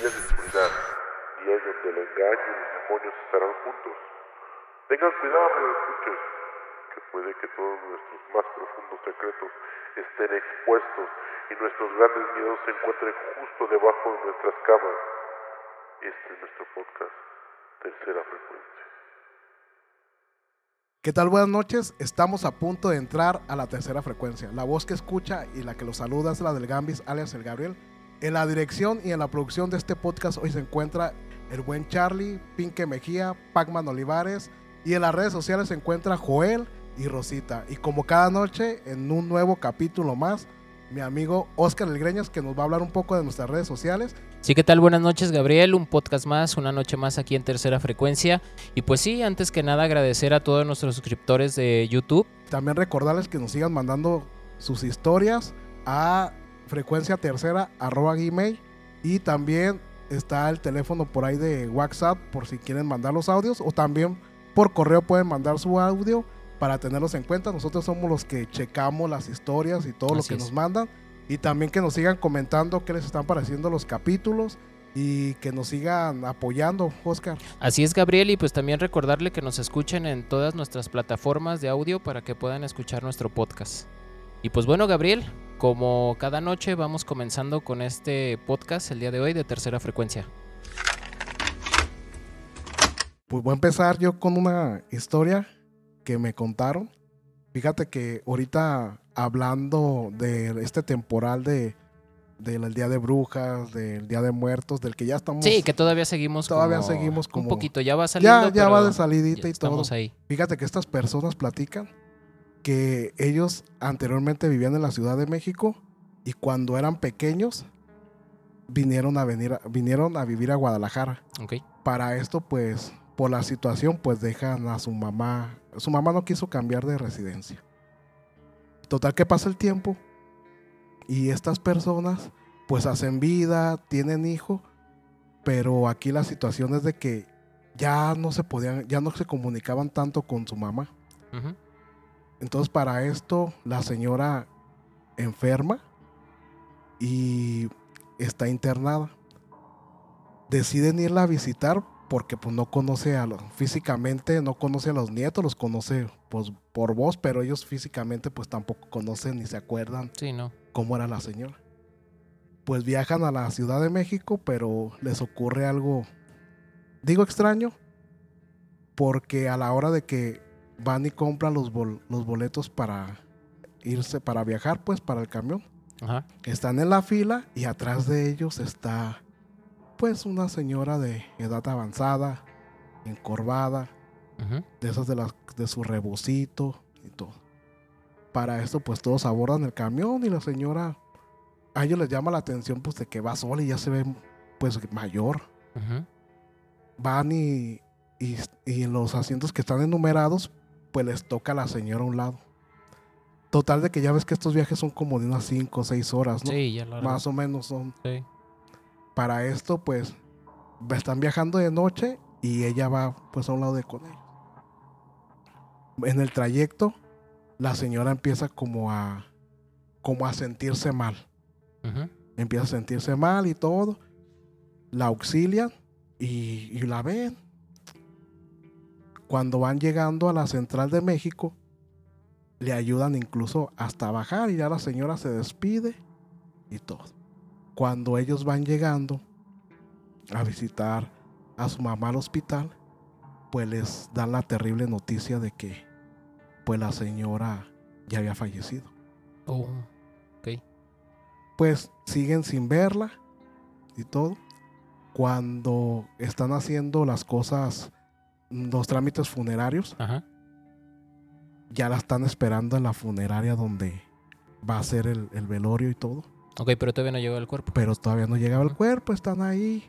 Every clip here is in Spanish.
días de oscuridad, donde el engaño y los demonios estarán. Tengan cuidado, no escuches, que puede que todos nuestros más profundos secretos estén expuestos y nuestros grandes miedos se encuentren justo debajo de nuestras camas. Este es nuestro podcast, Tercera Frecuencia. ¿Qué tal? Buenas noches. Estamos a punto de entrar a la tercera frecuencia. La voz que escucha y la que los saluda es la del Gambis, alias el Gabriel. En la dirección y en la producción de este podcast hoy se encuentra el buen Charlie, Pinque Mejía, Pacman Olivares y en las redes sociales se encuentra Joel y Rosita. Y como cada noche, en un nuevo capítulo más, mi amigo Oscar Elgreñas que nos va a hablar un poco de nuestras redes sociales. Sí, ¿qué tal? Buenas noches, Gabriel. Un podcast más, una noche más aquí en Tercera Frecuencia. Y pues sí, antes que nada agradecer a todos nuestros suscriptores de YouTube. También recordarles que nos sigan mandando sus historias a frecuencia tercera arroba gmail y también está el teléfono por ahí de WhatsApp por si quieren mandar los audios o también por correo pueden mandar su audio para tenerlos en cuenta. Nosotros somos los que checamos las historias y todo lo que es. nos mandan. Y también que nos sigan comentando qué les están pareciendo los capítulos y que nos sigan apoyando, Oscar. Así es, Gabriel. Y pues también recordarle que nos escuchen en todas nuestras plataformas de audio para que puedan escuchar nuestro podcast. Y pues bueno, Gabriel, como cada noche vamos comenzando con este podcast el día de hoy de Tercera Frecuencia. Pues voy a empezar yo con una historia que me contaron. Fíjate que ahorita hablando de este temporal de del Día de Brujas, del Día de Muertos, del que ya estamos Sí, que todavía seguimos Todavía como- seguimos como- un poquito, ya va saliendo. ya, ya va de salidita ya y todo. estamos ahí. Fíjate que estas personas platican que ellos anteriormente vivían en la Ciudad de México y cuando eran pequeños vinieron a venir vinieron a vivir a Guadalajara. Ok. Para esto pues por la situación pues dejan a su mamá, su mamá no quiso cambiar de residencia. Total que pasa el tiempo y estas personas pues hacen vida, tienen hijo, pero aquí la situación es de que ya no se podían, ya no se comunicaban tanto con su mamá. Entonces para esto la señora enferma y está internada. Deciden irla a visitar porque pues no conoce a los, físicamente no conoce a los nietos, los conoce pues por voz, pero ellos físicamente pues tampoco conocen ni se acuerdan Sí, no. cómo era la señora. Pues viajan a la Ciudad de México, pero les ocurre algo, digo extraño, porque a la hora de que van y compran los, bol- los boletos para irse, para viajar, pues para el camión, Ajá. están en la fila y atrás de ellos está pues una señora de edad avanzada, encorvada, Ujú. de esas de, las, de su rebocito y todo. Para esto, pues todos abordan el camión y la señora, a ellos les llama la atención, pues de que va sola y ya se ve, pues mayor. Ujú. Van y, y, y en los asientos que están enumerados, pues les toca a la señora a un lado. Total de que ya ves que estos viajes son como de unas 5 o 6 horas, ¿no? Sí, ya lo Más o menos son. Sí. Para esto, pues, están viajando de noche y ella va, pues, a un lado de con ellos. En el trayecto, la señora empieza como a, como a sentirse mal. Empieza a sentirse mal y todo. La auxilian y, y la ven. Cuando van llegando a la central de México, le ayudan incluso hasta bajar y ya la señora se despide y todo. Cuando ellos van llegando a visitar a su mamá al hospital, pues les dan la terrible noticia de que pues la señora ya había fallecido. Oh, ok. Pues siguen sin verla y todo. Cuando están haciendo las cosas, los trámites funerarios, Ajá. ya la están esperando en la funeraria donde va a ser el, el velorio y todo. Ok, pero todavía no llegó el cuerpo. Pero todavía no llegaba el cuerpo, están ahí.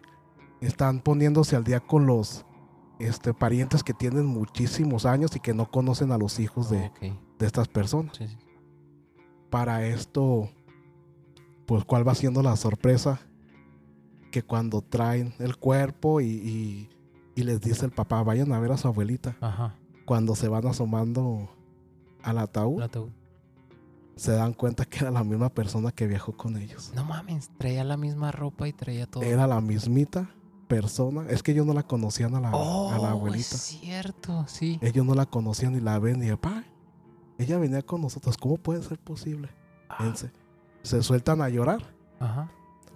Están poniéndose al día con los este, parientes que tienen muchísimos años y que no conocen a los hijos de, de estas personas. Sí, sí. Para esto, pues cuál va siendo la sorpresa que cuando traen el cuerpo y, y- y les dice el papá, vayan a ver a su abuelita. Ajá. Cuando se van asomando al ataúd, ataúd. Se dan cuenta que era la misma persona que viajó con ellos. No mames, traía la misma ropa y traía todo. Era la mismita persona. Es que ellos no la conocían a la, oh, a la abuelita. Es cierto, sí. Ellos no la conocían y la ven y papá, ella venía con nosotros. ¿Cómo puede ser posible? Ah, se sueltan a llorar. Ajá.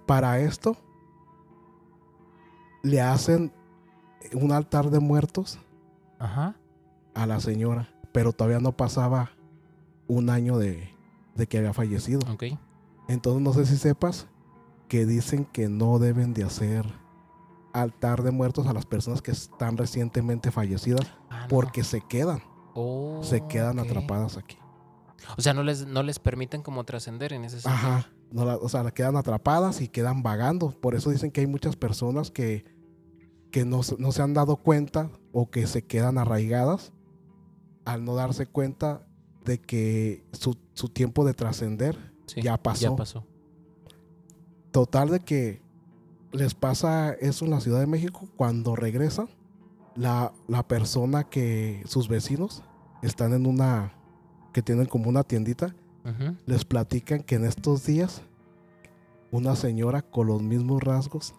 Para esto, le hacen un altar de muertos Ajá. a la señora, pero todavía no pasaba un año de, de que había fallecido. Ok. Entonces no sé si sepas que dicen que no deben de hacer altar de muertos a las personas que están recientemente fallecidas Ah, no. porque se quedan, Oh, se quedan ok. atrapadas aquí. O sea, no les, no les permiten como trascender en ese sentido. Ajá. No la- o sea, la quedan atrapadas y quedan vagando. Por eso dicen que hay muchas personas que, que no, no se han dado cuenta o que se quedan arraigadas al no darse cuenta de que su, su tiempo de trascender Sí, ya pasó. Ya pasó. Total de que les pasa eso en la Ciudad de México cuando regresan. La, la persona que sus vecinos están en una que tienen como una tiendita les platican que en estos días una señora con los mismos rasgos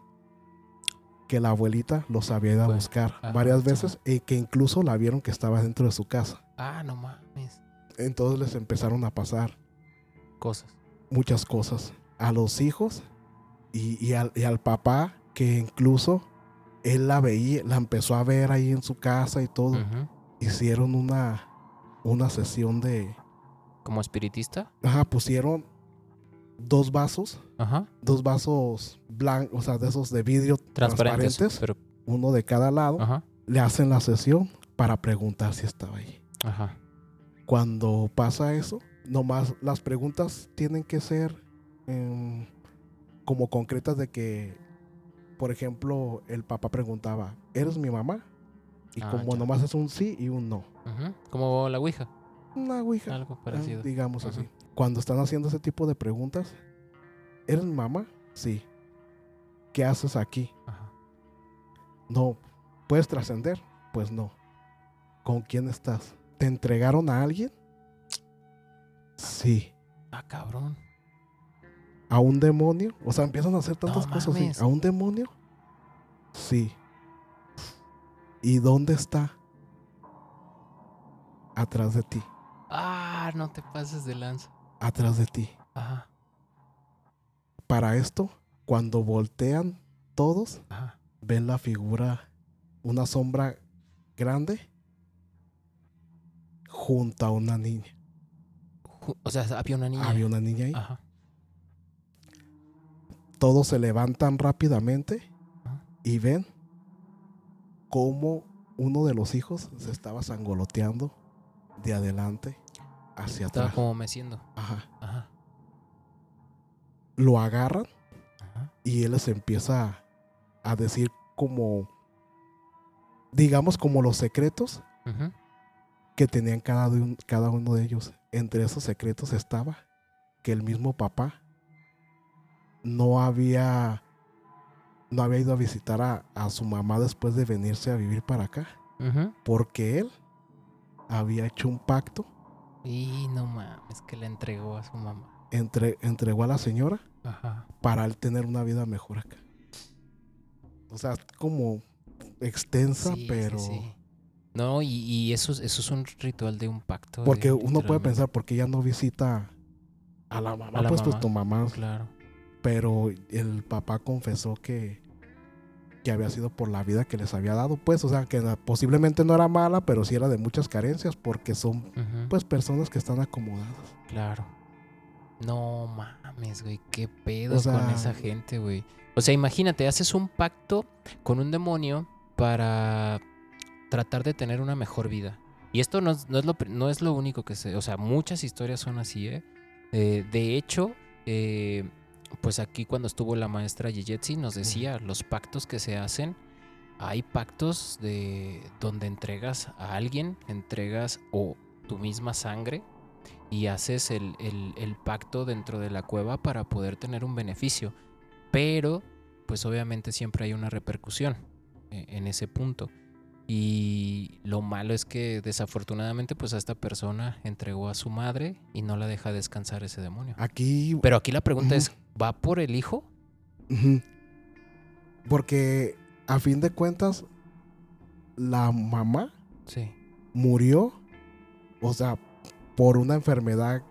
que la abuelita los había ido a buscar varias veces y que incluso la vieron que estaba dentro de su casa. Ah, no mames. Entonces les empezaron a pasar Cosas. muchas cosas a los hijos y, y al, y al papá que incluso él la veía, la empezó a ver ahí en su casa y todo. Hicieron una, una sesión de... ¿Como espiritista? Ajá, pusieron dos vasos Ajá. dos vasos blancos, o sea, de esos de vidrio Transparentes. transparentes, Pero, uno de cada lado, ajá. le hacen la sesión para preguntar si estaba ahí. Ajá. Cuando pasa eso, nomás las preguntas tienen que ser em, como concretas de que, por ejemplo, el papá preguntaba, ¿eres mi mamá? Y Ah, como ya. nomás es un sí y un no. Como la Ouija. Una ouija, Algo ah, parecido. digamos así. Cuando están haciendo ese tipo de preguntas, ¿eres mi mamá? Sí. ¿Qué haces aquí? Ajá. No. ¿Puedes trascender? Pues no. ¿Con quién estás? ¿Te entregaron a alguien? Sí. Ah, cabrón. ¿A un demonio? O sea, empiezan a hacer tantas No cosas mames. ¿A un demonio? Sí. ¿Y dónde está? Atrás de ti. Ah, no te pases de lanza. Atrás de ti. Ajá. Para esto, cuando voltean todos, Ajá. ven la figura, una sombra grande junto a una niña. O sea, había una niña. Había una niña ahí. Ajá. Todos se levantan rápidamente Ajá. y ven cómo uno de los hijos se estaba sangoloteando de adelante hacia Estaba atrás. como meciendo. Ajá. Ajá. Lo agarran Ajá. y él les empieza a decir como, digamos, como los secretos Ujú. Que tenían cada, un- cada uno de ellos. Entre esos secretos estaba que el mismo papá no había no había ido a visitar a, a su mamá después de venirse a vivir para acá, porque él había hecho un pacto, Y no mames, que le entregó a su mamá. entre, entregó a la señora Ajá. para él tener una vida mejor acá. O sea, como extensa, Sí, sí, pero... sí. No, y, y eso, es- eso es un ritual de un pacto. Porque de- uno puede pensar, porque ella no visita a la mamá? A la pues, pues tu mamá Claro. pero el papá confesó que, que había sido por la vida que les había dado, pues, o sea, que posiblemente no era mala, pero sí era de muchas carencias, porque son, pues, personas que están acomodadas. Claro. No mames, güey, qué pedo O sea- con esa gente, güey. O sea, imagínate, haces un pacto con un demonio para tratar de tener una mejor vida. Y esto no es, no es, lo, no es lo único que se... O sea, muchas historias son así, ¿eh? Eh, de hecho, eh, pues aquí cuando estuvo la maestra Yejetsi nos decía, los pactos que se hacen, hay pactos de donde entregas a alguien, entregas o tu misma sangre y haces el, el- el pacto dentro de la cueva para poder tener un beneficio. Pero, pues obviamente siempre hay una repercusión eh, en ese punto. Y lo malo es que desafortunadamente pues a esta persona entregó a su madre y no la deja descansar ese demonio. Aquí. Pero aquí la pregunta es, ¿va por el hijo? Porque a fin de cuentas, la mamá Sí. murió, o sea, por una enfermedad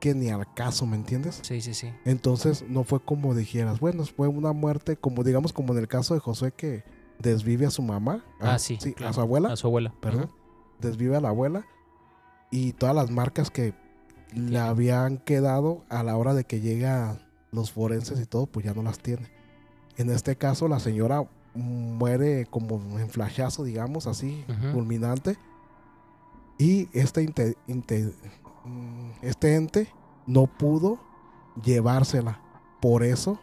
que ni al caso, ¿me entiendes? Sí, sí, sí. Entonces no fue como dijeras, bueno, fue una muerte, como digamos, como en el caso de José que desvive a su mamá. Ah, sí, a claro. su abuela, A su abuela. perdón. Desvive a la abuela y todas las marcas que le habían quedado a la hora de que llega los forenses y todo, pues ya no las tiene. En este caso, la señora muere como en flashazo, digamos, así, fulminante. Y este, inte- inte- mm, este ente no pudo llevársela. Por eso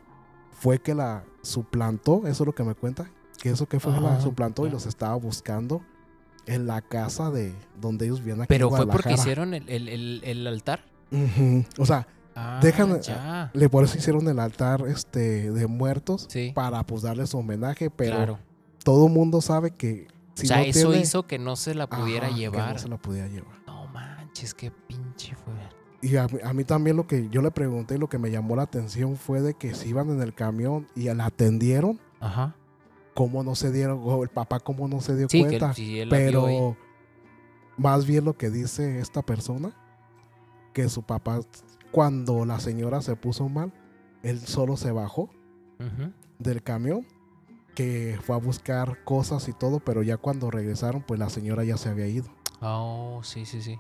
fue que la suplantó, eso es lo que me cuenta, que eso que fue la suplantó y los estaba buscando en la casa de donde ellos vivían aquí Pero en fue porque hicieron el, el- el- el altar. O sea, Ah, Dejan- ya. le por eso hicieron el altar este de muertos Sí, para pues darle su homenaje, pero claro. todo mundo sabe que si o sea, no eso tiene- hizo que no se la pudiera Ajá, que llevar. no se la podía llevar. No manches, qué pinche fue. Y a, mí- a mí también lo que yo le pregunté y lo que me llamó la atención fue de que si iban en el camión y la atendieron, Ajá. Cómo no se dieron, o el papá cómo no se dio Sí, que cuenta. él vio ahí. pero más bien lo que dice esta persona, que su papá, cuando la señora se puso mal, él solo se bajó del camión, que fue a buscar cosas y todo, pero ya cuando regresaron, pues la señora ya se había ido. Oh, sí, sí, sí.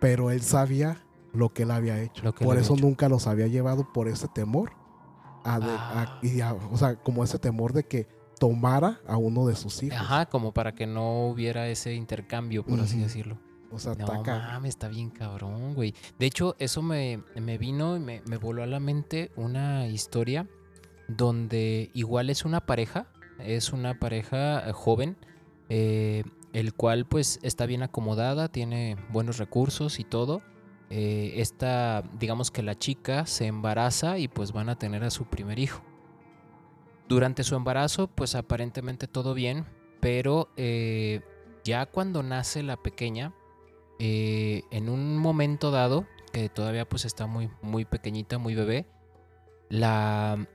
Pero él sabía lo que él había hecho. Lo que por eso hecho. nunca los había llevado por ese temor. a de- a- Ah. y a- o sea, como ese temor de que tomara a uno de sus hijos. Ajá, como para que no hubiera ese intercambio, por así decirlo. O sea, No mames, está bien cabrón, güey. De hecho, eso me, me vino y me, me voló a la mente una historia donde igual es una pareja, es una pareja eh, joven, eh, el cual pues está bien acomodada, tiene buenos recursos y todo. Eh, esta, digamos que la chica se embaraza y pues van a tener a su primer hijo. Durante su embarazo, pues aparentemente todo bien, pero eh, ya cuando nace la pequeña, eh, en un momento dado, que todavía pues está muy, muy pequeñita, muy bebé, la,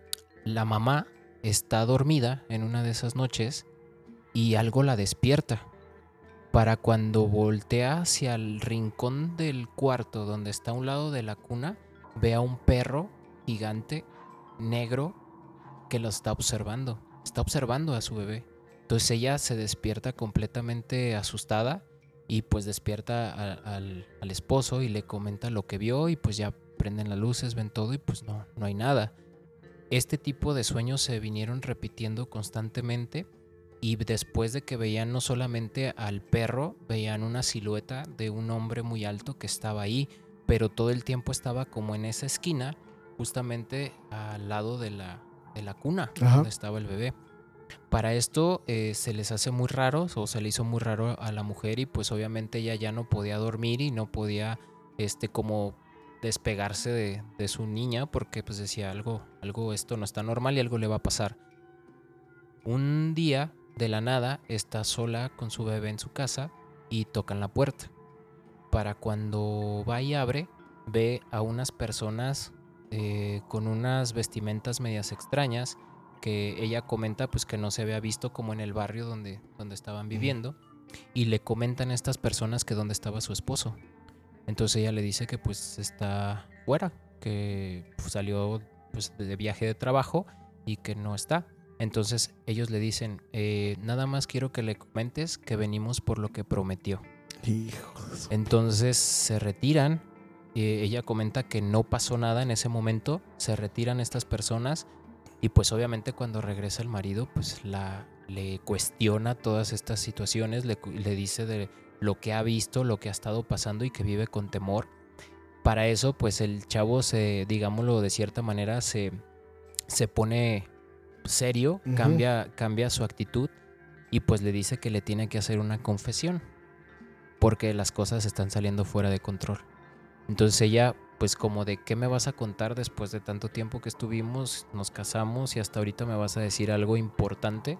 la mamá está dormida en una de esas noches y algo la despierta. Para cuando voltea hacia el rincón del cuarto donde está a un lado de la cuna, ve a un perro gigante, negro, que lo está observando. Está observando a su bebé. Entonces ella se despierta completamente asustada y pues despierta a- al, al esposo y le comenta lo que vio y pues ya prenden las luces, ven todo y pues no, no hay nada. Este tipo de sueños se vinieron repitiendo constantemente y después de que veían no solamente al perro, veían una silueta de un hombre muy alto que estaba ahí, pero todo el tiempo estaba como en esa esquina, justamente al lado de la, de la cuna Ajá. donde estaba el bebé. Para esto eh, se les hace muy raro o se le hizo muy raro a la mujer y pues obviamente ella ya no podía dormir y no podía este como despegarse de, de su niña porque pues decía algo, algo esto no está normal y algo le va a pasar. Un día de la nada está sola con su bebé en su casa y tocan la puerta. Para cuando va y abre, ve a unas personas eh, con unas vestimentas medias extrañas que ella comenta pues que no se había visto como en el barrio donde, donde estaban viviendo y le comentan a estas personas que dónde estaba su esposo. Entonces ella le dice que pues está fuera, que pues, salió pues, de viaje de trabajo y que no está. Entonces ellos le dicen, "Eh, nada más quiero que le comentes que venimos por lo que prometió. Hijo de su- Entonces se retiran. Eh, ella comenta que no pasó nada en ese momento. Se retiran estas personas. Y pues obviamente cuando regresa el marido, pues la, le cuestiona todas estas situaciones. Le, dice de lo que ha visto, lo que ha estado pasando y que vive con temor. Para eso, pues el chavo se, digámoslo de cierta manera, se, se pone serio, cambia, cambia su actitud y pues le dice que le tiene que hacer una confesión porque las cosas están saliendo fuera de control. Entonces ella, pues como de qué me vas a contar después de tanto tiempo que estuvimos, nos casamos y hasta ahorita me vas a decir algo importante.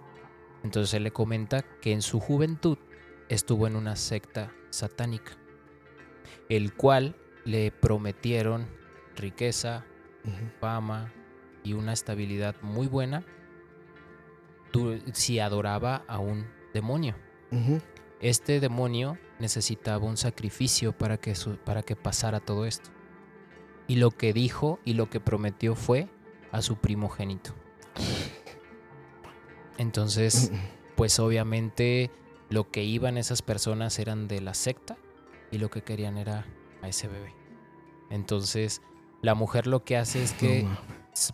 Entonces él le comenta que en su juventud estuvo en una secta satánica, el cual le prometieron riqueza, fama y una estabilidad muy buena si adoraba a un demonio. Este demonio necesitaba un sacrificio para que, su- para que pasara todo esto. Y lo que dijo y lo que prometió fue a su primogénito. Entonces, pues obviamente lo que iban esas personas eran de la secta y lo que querían era a ese bebé. Entonces, la mujer lo que hace es que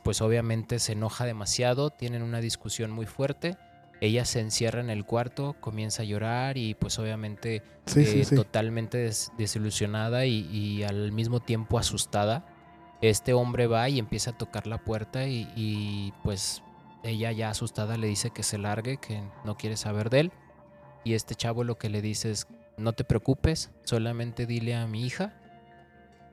pues obviamente se enoja demasiado, tienen una discusión muy fuerte, ella se encierra en el cuarto, comienza a llorar y pues obviamente Sí, eh, sí, sí. totalmente des- desilusionada y, y al mismo tiempo asustada. Este hombre va y empieza a tocar la puerta y, y, pues ella ya asustada le dice que se largue, que no quiere saber de él. Y este chavo lo que le dice es, no te preocupes, solamente dile a mi hija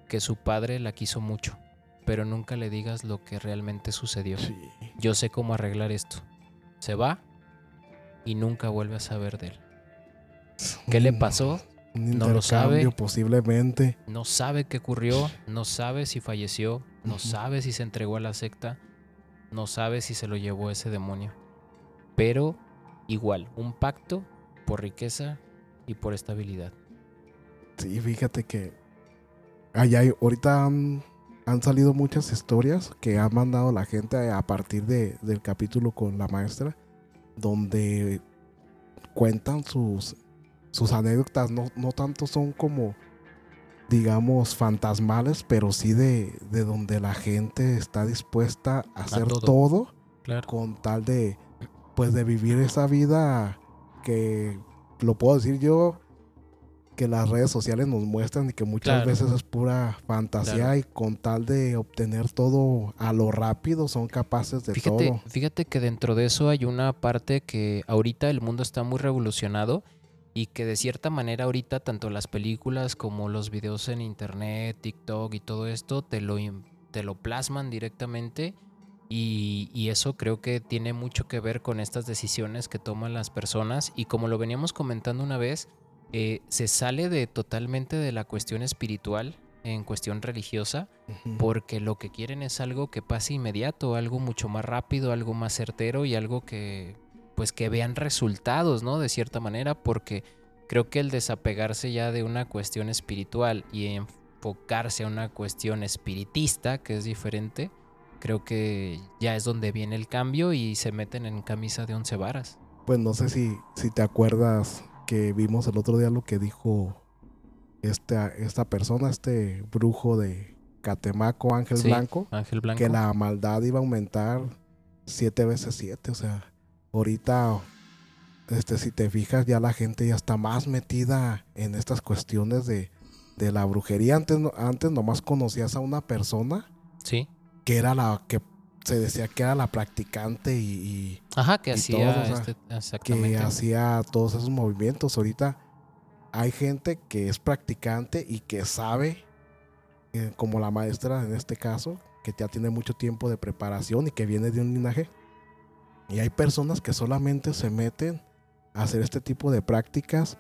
que su padre la quiso mucho, pero nunca le digas lo que realmente sucedió. Sí. Yo sé cómo arreglar esto. Se va y nunca vuelve a saber de él. ¿Qué le pasó? Un No lo sabe. posiblemente. No sabe qué ocurrió, no sabe si falleció, no sabe si se entregó a la secta, no sabe si se lo llevó ese demonio. Pero igual, un pacto por riqueza y por estabilidad. Sí, fíjate que allá ahorita han, han salido muchas historias que ha mandado la gente a partir de- del capítulo con la maestra, donde cuentan sus, sus anécdotas, no, no tanto son como, digamos, fantasmales, pero sí de, de donde la gente está dispuesta a hacer todo. todo Claro. con tal de pues de vivir esa vida que lo puedo decir yo que las redes sociales nos muestran y que muchas Claro. veces es pura fantasía Claro. y con tal de obtener todo a lo rápido son capaces de Fíjate, todo. fíjate que dentro de eso hay una parte que ahorita el mundo está muy revolucionado y que de cierta manera ahorita tanto las películas como los videos en internet, TikTok y todo esto te lo, te lo plasman directamente y, y eso creo que tiene mucho que ver con estas decisiones que toman las personas y como lo veníamos comentando una vez, eh, se sale de totalmente de la cuestión espiritual en cuestión religiosa porque lo que quieren es algo que pase inmediato, algo mucho más rápido, algo más certero y algo que pues que vean resultados, ¿no? De cierta manera, porque creo que el desapegarse ya de una cuestión espiritual y enfocarse a una cuestión espiritista, que es diferente, creo que ya es donde viene el cambio y se meten en camisa de once varas. Pues no sé si, si te acuerdas que vimos el otro día lo que dijo esta, esta persona, este brujo de Catemaco, Ángel Sí, Blanco. Ángel Blanco. que la maldad iba a aumentar siete veces siete. O sea, ahorita, este, si te fijas, ya la gente ya está más metida en estas cuestiones de, de la brujería. Antes, antes nomás conocías a una persona Sí. que era la que se decía que era la practicante y, y Ajá, que Y hacía todo, o sea, este- que hacía todos esos movimientos. Ahorita hay gente que es practicante y que sabe, eh, como la maestra en este caso, que ya tiene mucho tiempo de preparación y que viene de un linaje. Y hay personas que solamente se meten a hacer este tipo de prácticas.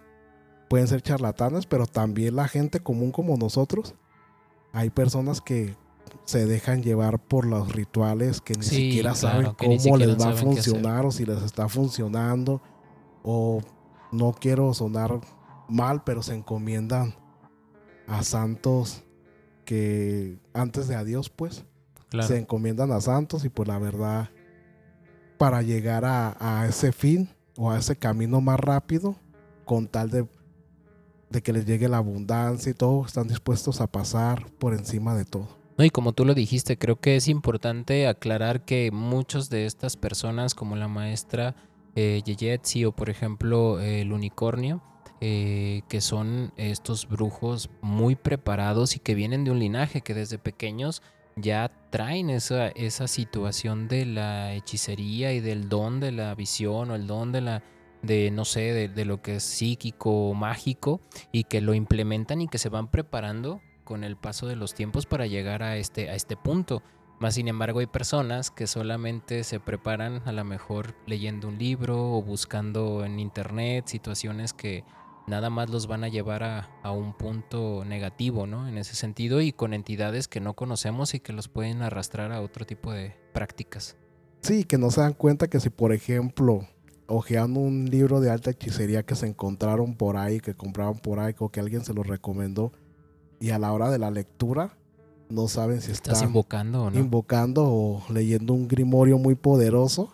Pueden ser charlatanes, pero también la gente común como nosotros. Hay personas que se dejan llevar por los rituales que ni Sí, siquiera saben cómo siquiera les va a funcionar o si les está funcionando. O no quiero sonar mal, pero se encomiendan a santos que antes de a Dios, pues, Claro. se encomiendan a santos y pues la verdad, para llegar a, a ese fin o a ese camino más rápido, con tal de, de que les llegue la abundancia y todo, están dispuestos a pasar por encima de todo. No, y como tú lo dijiste, creo que es importante aclarar que muchos de estas personas, como la maestra eh, Yeyetsi o por ejemplo eh, el unicornio, eh, que son estos brujos muy preparados y que vienen de un linaje que desde pequeños ya traen esa, esa situación de la hechicería y del don de la visión o el don de la de no sé, de, de lo que es psíquico o mágico y que lo implementan y que se van preparando con el paso de los tiempos para llegar a este, a este punto. Más sin embargo, hay personas que solamente se preparan a lo mejor leyendo un libro o buscando en internet situaciones que nada más los van a llevar a, a un punto negativo, ¿no? En ese sentido y con entidades que no conocemos y que los pueden arrastrar a otro tipo de prácticas. Sí, que no se dan cuenta que si, por ejemplo, ojeando un libro de alta hechicería que se encontraron por ahí, que compraron por ahí, o que alguien se lo recomendó, y a la hora de la lectura no saben si Estás están invocando o no. invocando o leyendo un grimorio muy poderoso,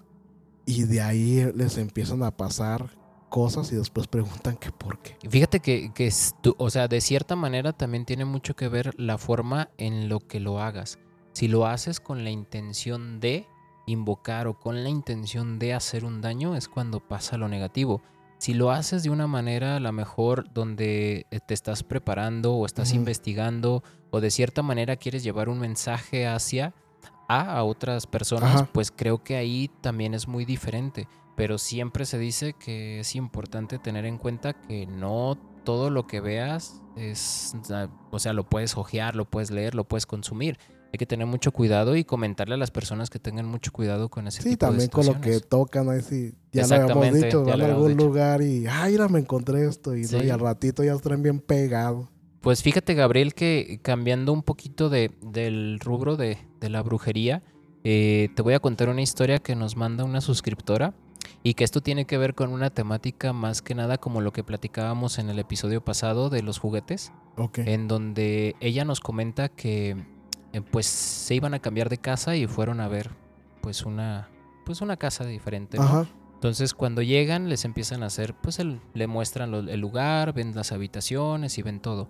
y de ahí les empiezan a pasar cosas y después preguntan que por qué. Fíjate que, que o sea, de cierta manera también tiene mucho que ver la forma en lo que lo hagas. Si lo haces con la intención de invocar o con la intención de hacer un daño, es cuando pasa lo negativo. Si lo haces de una manera a lo mejor donde eh, te estás preparando o estás investigando o de cierta manera quieres llevar un mensaje hacia a, a otras personas, Ajá. pues creo que ahí también es muy diferente. Pero siempre se dice que es importante tener en cuenta que no todo lo que veas es, o sea, lo puedes hojear, lo puedes leer, lo puedes consumir. Hay que tener mucho cuidado y comentarle a las personas que tengan mucho cuidado con ese Sí, tipo de también con lo que tocan, ahí sí, ya lo habíamos dicho, van a algún dicho. lugar y, ay, mira, me encontré esto, y, no, Sí. y al ratito ya traen bien pegado. Pues fíjate, Gabriel, que cambiando un poquito de, del rubro de, de la brujería, eh, te voy a contar una historia que nos manda una suscriptora y que esto tiene que ver con una temática más que nada como lo que platicábamos en el episodio pasado de los juguetes, Ok. en donde ella nos comenta que pues se iban a cambiar de casa y fueron a ver pues una pues una casa diferente, ¿no? Ajá. Entonces cuando llegan les empiezan a hacer, pues el- le muestran lo- el lugar, ven las habitaciones y ven todo.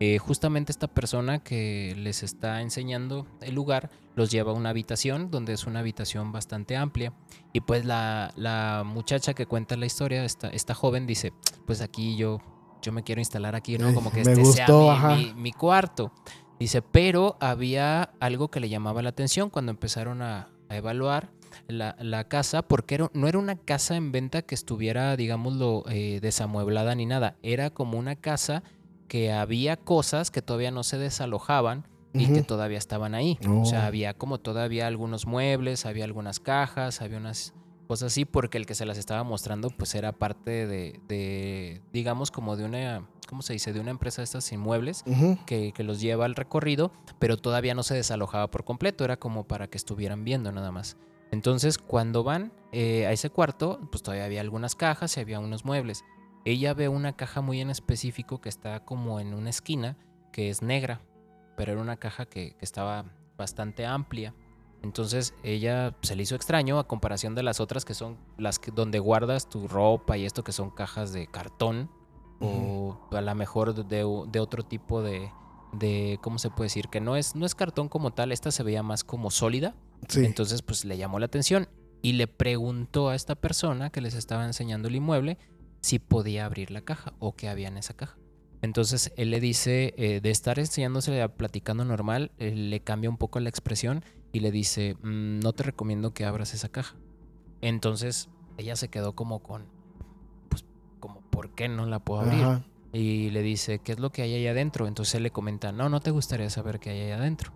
Eh, justamente esta persona que les está enseñando el lugar los lleva a una habitación donde es una habitación bastante amplia y pues la, la muchacha que cuenta la historia, esta, esta joven dice, pues aquí yo, yo me quiero instalar aquí, ¿no? Eh, Como que me este gustó, sea mi- mi cuarto. Dice, pero había algo que le llamaba la atención cuando empezaron a, a evaluar la, la casa, porque era- no era una casa en venta que estuviera, digámoslo, eh, desamueblada ni nada. Era como una casa que había cosas que todavía no se desalojaban y que todavía estaban ahí. O sea, Oh. había como todavía algunos muebles, había algunas cajas, había unas cosas así, porque el que se las estaba mostrando, pues era parte de, de, digamos, como de una, ¿cómo se dice? De una empresa de estas inmuebles Ujú. que, que los lleva al recorrido, pero todavía no se desalojaba por completo, era como para que estuvieran viendo nada más. Entonces, cuando van eh, a ese cuarto, pues todavía había algunas cajas y había unos muebles. Ella ve una caja muy en específico que está como en una esquina, que es negra, pero era una caja que, que estaba bastante amplia. Entonces ella se le hizo extraño a comparación de las otras que son las que, donde guardas tu ropa y esto que son cajas de cartón o a lo mejor de, de otro tipo de, de, ¿cómo se puede decir? Que no es, no es cartón como tal, esta se veía más como sólida. Sí. Entonces, pues le llamó la atención y le preguntó a esta persona que les estaba enseñando el inmueble si podía abrir la caja o qué había en esa caja. Entonces él le dice, eh, de estar enseñándose, platicando normal, eh, le cambia un poco la expresión y le dice, "Mm, no te recomiendo que abras esa caja. Entonces ella se quedó como con, pues, como, ¿por qué no la puedo abrir? Ajá. Y le dice, ¿qué es lo que hay ahí adentro? Entonces él le comenta, no, no te gustaría saber qué hay ahí adentro.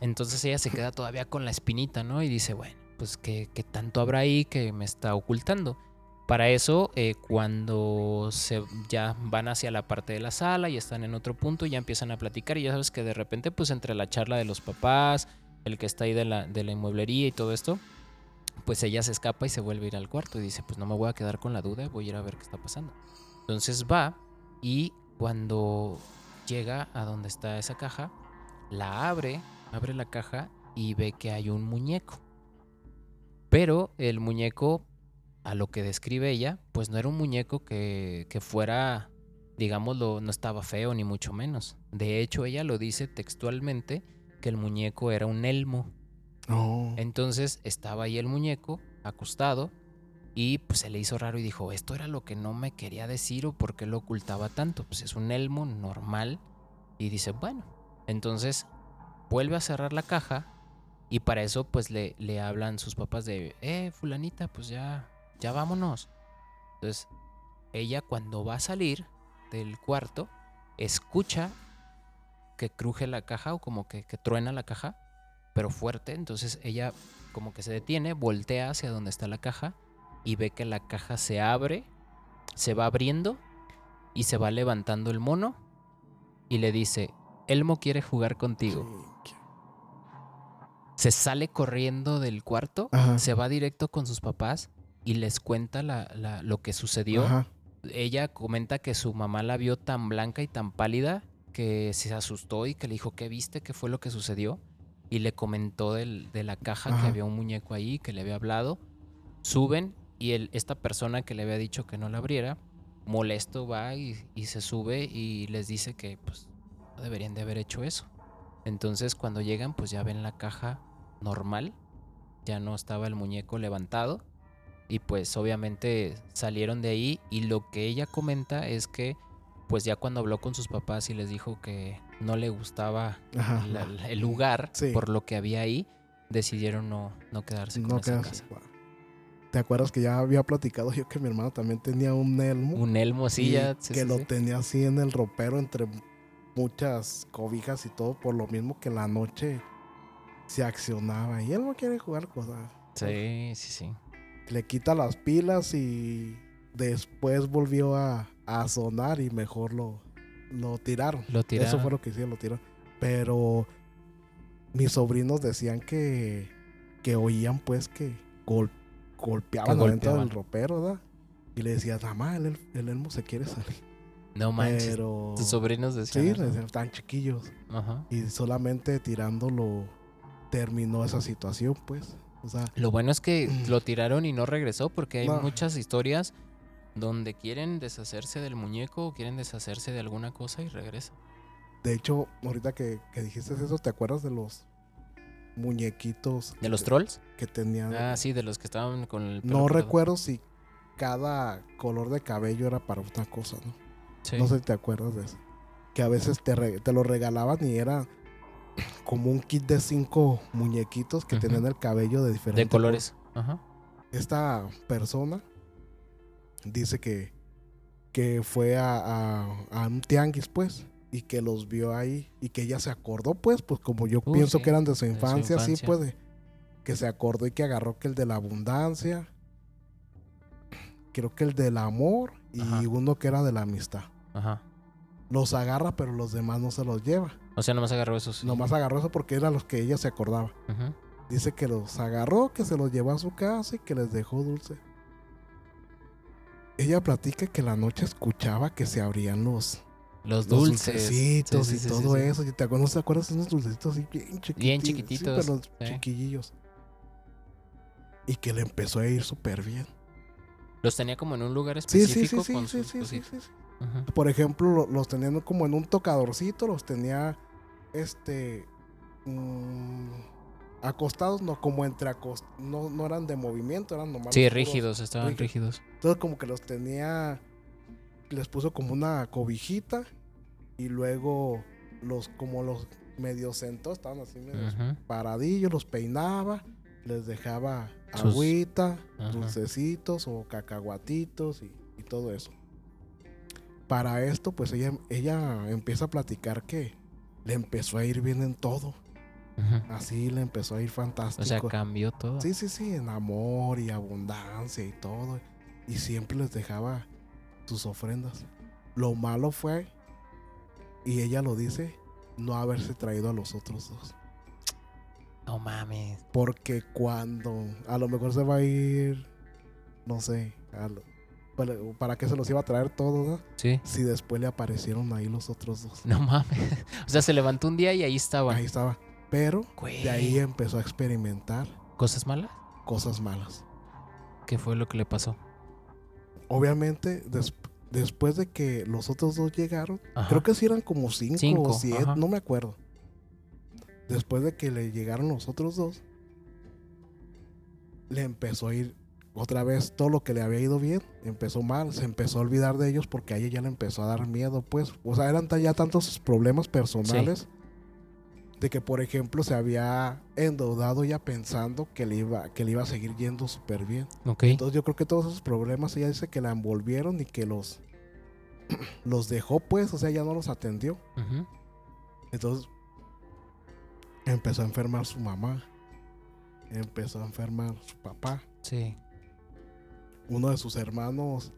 Entonces ella se queda todavía con la espinita, ¿no? Y dice, bueno, pues ¿qué, qué tanto habrá ahí que me está ocultando? Para eso, eh, cuando se ya van hacia la parte de la sala y están en otro punto, ya empiezan a platicar y ya sabes que de repente, pues entre la charla de los papás, el que está ahí de la, de la inmueblería y todo esto, pues ella se escapa y se vuelve a ir al cuarto y dice, pues no me voy a quedar con la duda, voy a ir a ver qué está pasando. Entonces va y cuando llega a donde está esa caja, la abre, abre la caja y ve que hay un muñeco. Pero el muñeco, a lo que describe ella, pues no era un muñeco que, que fuera, digámoslo, no estaba feo ni mucho menos. De hecho, ella lo dice textualmente que el muñeco era un elmo. Oh. Entonces estaba ahí el muñeco acostado y pues se le hizo raro y dijo, esto era lo que no me quería decir o por qué lo ocultaba tanto. Pues es un elmo normal y dice, bueno, entonces vuelve a cerrar la caja y para eso pues le, le hablan sus papás de, eh, fulanita, pues ya, ya vámonos. Entonces ella cuando va a salir del cuarto, escucha que cruje la caja o como que, que truena la caja pero fuerte. Entonces ella como que se detiene, voltea hacia donde está la caja y ve que la caja se abre, se va abriendo y se va levantando el mono y le dice, Elmo quiere jugar contigo. Se sale corriendo del cuarto, Ajá. se va directo con sus papás y les cuenta la- la- lo que sucedió. Ajá. Ella comenta que su mamá la vio tan blanca y tan pálida que se asustó y que le dijo, ¿qué viste? ¿Qué fue lo que sucedió? Y le comentó del- de la caja que había un muñeco ahí, que le había hablado. Suben y el, esta persona que le había dicho que no la abriera, molesto va y, y se sube y les dice que pues no deberían de haber hecho eso. Entonces cuando llegan pues ya ven la caja normal, ya no estaba el muñeco levantado y pues obviamente salieron de ahí y lo que ella comenta es que pues ya cuando habló con sus papás y les dijo que no le gustaba Ajá. el lugar Sí. por lo que había ahí, decidieron no, no quedarse con No esa quedas. casa. ¿Te acuerdas que ya había platicado yo que mi hermano también tenía un elmo? Un elmo así y ya. sí, que sí, lo sí. tenía así en el ropero entre muchas cobijas y todo, por lo mismo que en la noche se accionaba. Y él no quiere jugar cosas. Sí, sí, sí. Le quita las pilas y después volvió a, a sonar y mejor lo, lo tiraron. Lo tiraron. Eso fue lo que hicieron, lo tiraron. Pero mis sobrinos decían que, que oían pues que gol- golpeaban adentro del ropero, ¿verdad? Y le decían, mamá, el, el, el elmo se quiere salir. No manches. Pero... Tus sobrinos decían. Sí, decían, están chiquillos. Ajá. Y solamente tirándolo terminó esa situación, pues. O sea, Lo bueno es que lo tiraron y no regresó porque hay No. muchas historias donde quieren deshacerse del muñeco o quieren deshacerse de alguna cosa y regresan. de hecho, ahorita que, que dijiste eso, ¿te acuerdas de los muñequitos ¿De los trolls? que tenían? Ah, sí, de los que estaban con el pelo no recuerdo si cada color de cabello era para una cosa, ¿no? Sí. No sé si te acuerdas de eso. Que a veces te, re- te lo regalaban y era como un kit de cinco muñequitos que tenían el cabello de diferentes De colores. Ajá. esta persona dice que, que fue a, a- a un tianguis, pues, y que los vio ahí y que ella se acordó, pues, pues como yo Uh, pienso sí, que eran de su infancia, sí, infancia. pues, de- que se acordó y que agarró que el de la abundancia, creo que el del amor y Ajá. uno que era de la amistad. Ajá. Los agarra, pero los demás no se los lleva. O sea, nomás agarró esos. Nomás agarró eso porque eran los que ella se acordaba. Dice que los agarró, que se los llevó a su casa y que les dejó dulce. Ella platica que la noche escuchaba que se abrían los, Los los dulces. dulcecitos Sí, y sí, todo eso. ¿Y te acuerdas, ¿no te acuerdas de unos dulcecitos así bien chiquititos? Bien chiquititos, sí. chiquillillos. Y que le empezó a ir súper bien. Los tenía como en un lugar Sí, sí, sí, específico sí, con sí, sus sí, sí. Por ejemplo, lo- los tenían como en un tocadorcito, los tenía este mm, acostados, no como entre acostados, no, no eran de movimiento, eran nomás. Sí, rígidos, estaban rígidos. rígidos. Entonces como que los tenía, les puso como una cobijita y luego los como los medio sentó, estaban así medio paradillos, los peinaba, les dejaba Sus- agüita, Ajá. dulcecitos o cacahuatitos y, y todo eso. Para esto, pues ella, ella empieza a platicar que le empezó a ir bien en todo. Así le empezó a ir fantástico. O sea, cambió todo. Sí, sí, sí, en amor y abundancia y todo. Y siempre les dejaba sus ofrendas. Lo malo fue, y ella lo dice, no haberse traído a los otros dos. No mames. Porque cuando a lo mejor se va a ir, no sé, a lo- para, para qué se los iba a traer todos, ¿no? Sí. si después le aparecieron ahí los otros dos. No mames. O sea, se levantó un día y ahí estaban. Ahí estaba. Pero Güey. de ahí empezó a experimentar ¿Cosas malas? cosas malas. ¿Qué fue lo que le pasó? Obviamente, des- después de que los otros dos llegaron, Ajá. creo que sí eran como cinco, Cinco, o siete, ajá. no me acuerdo. Después de que le llegaron los otros dos, le empezó a ir otra vez todo lo que le había ido bien, empezó mal, se empezó a olvidar de ellos porque a ella ya le empezó a dar miedo, pues. O sea, eran ya tantos problemas personales de que, por ejemplo, se había endeudado ya pensando que le iba, que le iba a seguir yendo súper bien. Entonces yo creo que todos esos problemas ella dice que la envolvieron y que los los dejó pues, o sea, ya no los atendió. Entonces empezó a enfermar su mamá, empezó a enfermar su papá, Sí. uno de sus hermanos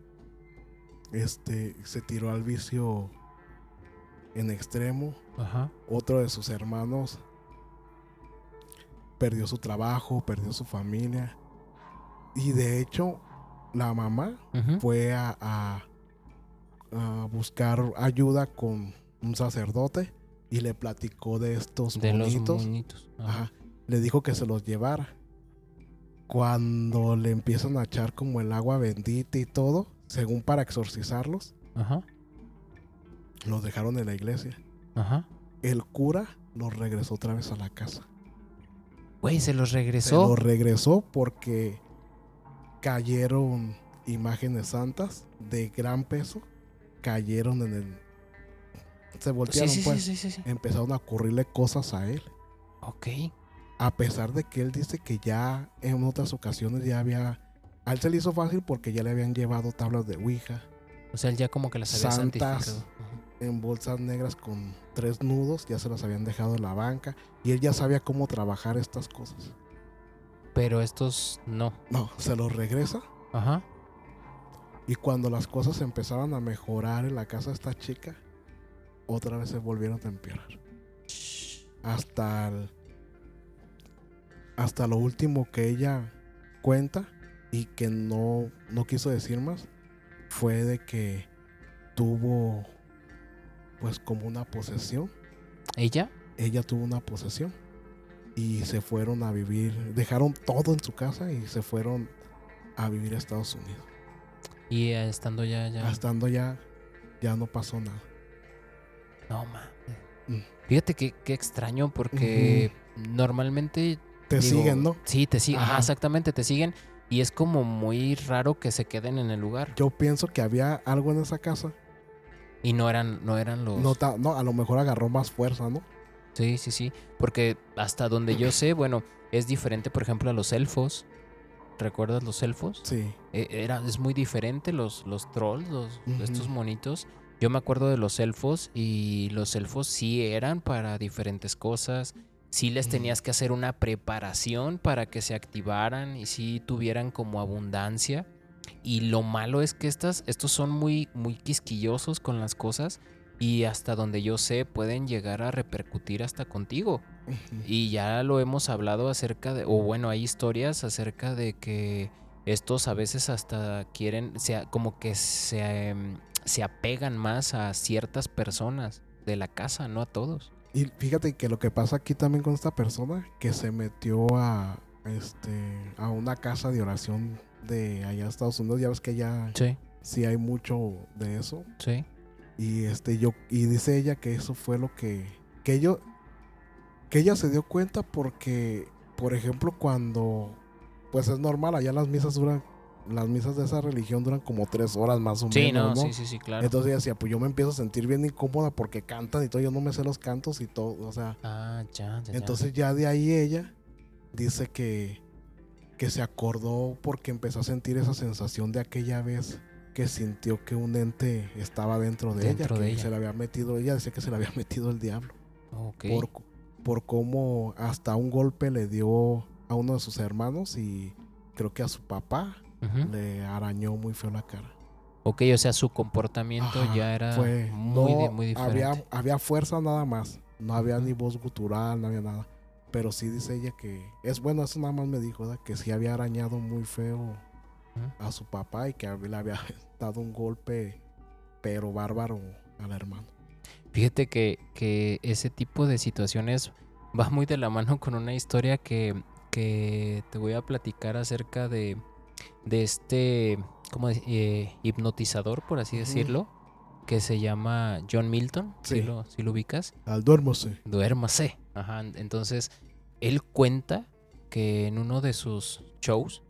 este se tiró al vicio en extremo, Ajá. otro de sus hermanos perdió su trabajo, perdió su familia y de hecho la mamá fue a, a- a buscar ayuda con un sacerdote y le platicó de estos De los monitos. moñitos. Ajá. Ajá. Le dijo que se los llevara. Cuando le empiezan a echar como el agua bendita y todo, según para exorcizarlos, Ajá. Los dejaron en la iglesia. Ajá. El cura los regresó otra vez a la casa. Güey, se los Se regresó. los regresó porque cayeron imágenes santas de gran peso. Cayeron en el... Se voltearon sí, sí, pues. sí, sí, sí. Empezaron a ocurrirle cosas a él. Ok. A pesar de que él dice que ya en otras ocasiones ya había... A él se le hizo fácil porque ya le habían llevado tablas de Ouija O sea, él ya como que las había Santas. santificado. En bolsas negras con tres nudos, ya se las habían dejado en la banca y él ya sabía cómo trabajar estas cosas. Pero estos no. No, se los regresa Ajá. y cuando las cosas empezaban a mejorar en la casa de esta chica, otra vez se volvieron a empeorar. Hasta el- hasta lo último que ella cuenta y que no, no quiso decir más fue de que tuvo pues como una posesión. ¿Ella? Ella tuvo una posesión y se fueron a vivir, dejaron todo en su casa y se fueron a vivir a Estados Unidos. Y eh, estando ya, ya. Estando ya, ya no pasó nada. No, ma. Mm. Fíjate que qué extraño porque normalmente. Te digo, siguen, ¿no? Sí, te siguen. Ajá, Ajá. exactamente, te siguen. Y es como muy raro que se queden en el lugar. Yo pienso que había algo en esa casa. Y no eran, no eran los. No, ta- no, a lo mejor agarró más fuerza, ¿no? Sí, sí, sí. Porque hasta donde yo sé, bueno, es diferente, por ejemplo, a los elfos. ¿Recuerdas los elfos? Sí. Eh, Era, es muy diferente los, los trolls, los, estos monitos. Yo me acuerdo de los elfos y los elfos sí eran para diferentes cosas. Sí les tenías que hacer una preparación para que se activaran y sí tuvieran como abundancia. Y lo malo es que estas, estos son muy, muy quisquillosos con las cosas y hasta donde yo sé pueden llegar a repercutir hasta contigo. Y ya lo hemos hablado acerca de, o bueno, hay historias acerca de que estos a veces hasta quieren, se, a- como que se, em, se apegan más a ciertas personas de la casa, no a todos. Y fíjate que lo que pasa aquí también con esta persona, que se metió a, este, a una casa de oración de allá de Estados Unidos. Ya ves que ya Sí, sí hay mucho de eso. sí. Y este yo y dice ella que eso fue lo que que ello que ella se dio cuenta porque por ejemplo cuando pues es normal allá las misas duran las misas de esa religión duran como tres horas más o Sí, no, menos, ¿no? sí, sí, sí, claro. Entonces ella decía, pues yo me empiezo a sentir bien incómoda porque cantan y todo, yo no me sé los cantos y todo, o sea, ah, ya, ya, ya. entonces ya de ahí ella dice que, que se acordó porque empezó a sentir esa sensación de aquella vez que sintió que un ente estaba dentro de Dentro ella, de que ella. se le había metido, ella decía que se le había metido el diablo, Ok. por, por cómo hasta un golpe le dio a uno de sus hermanos y creo que a su papá Le arañó muy feo la cara. Ok, o sea, su comportamiento Ajá, ya era fue, muy, no muy diferente. Había, había fuerza nada más. No había ni voz gutural, no había nada. Pero sí dice ella que es bueno, eso nada más me dijo, ¿verdad? que sí había arañado muy feo a su papá y que le había dado un golpe, pero bárbaro al hermano. Fíjate que, que ese tipo de situaciones va muy de la mano con una historia que, que te voy a platicar acerca de, de este como hipnotizador, por así decirlo, que se llama John Milton, si lo, sí lo ubicas. Al duérmose. Duérmase. Ajá. Entonces, él cuenta que en uno de sus shows,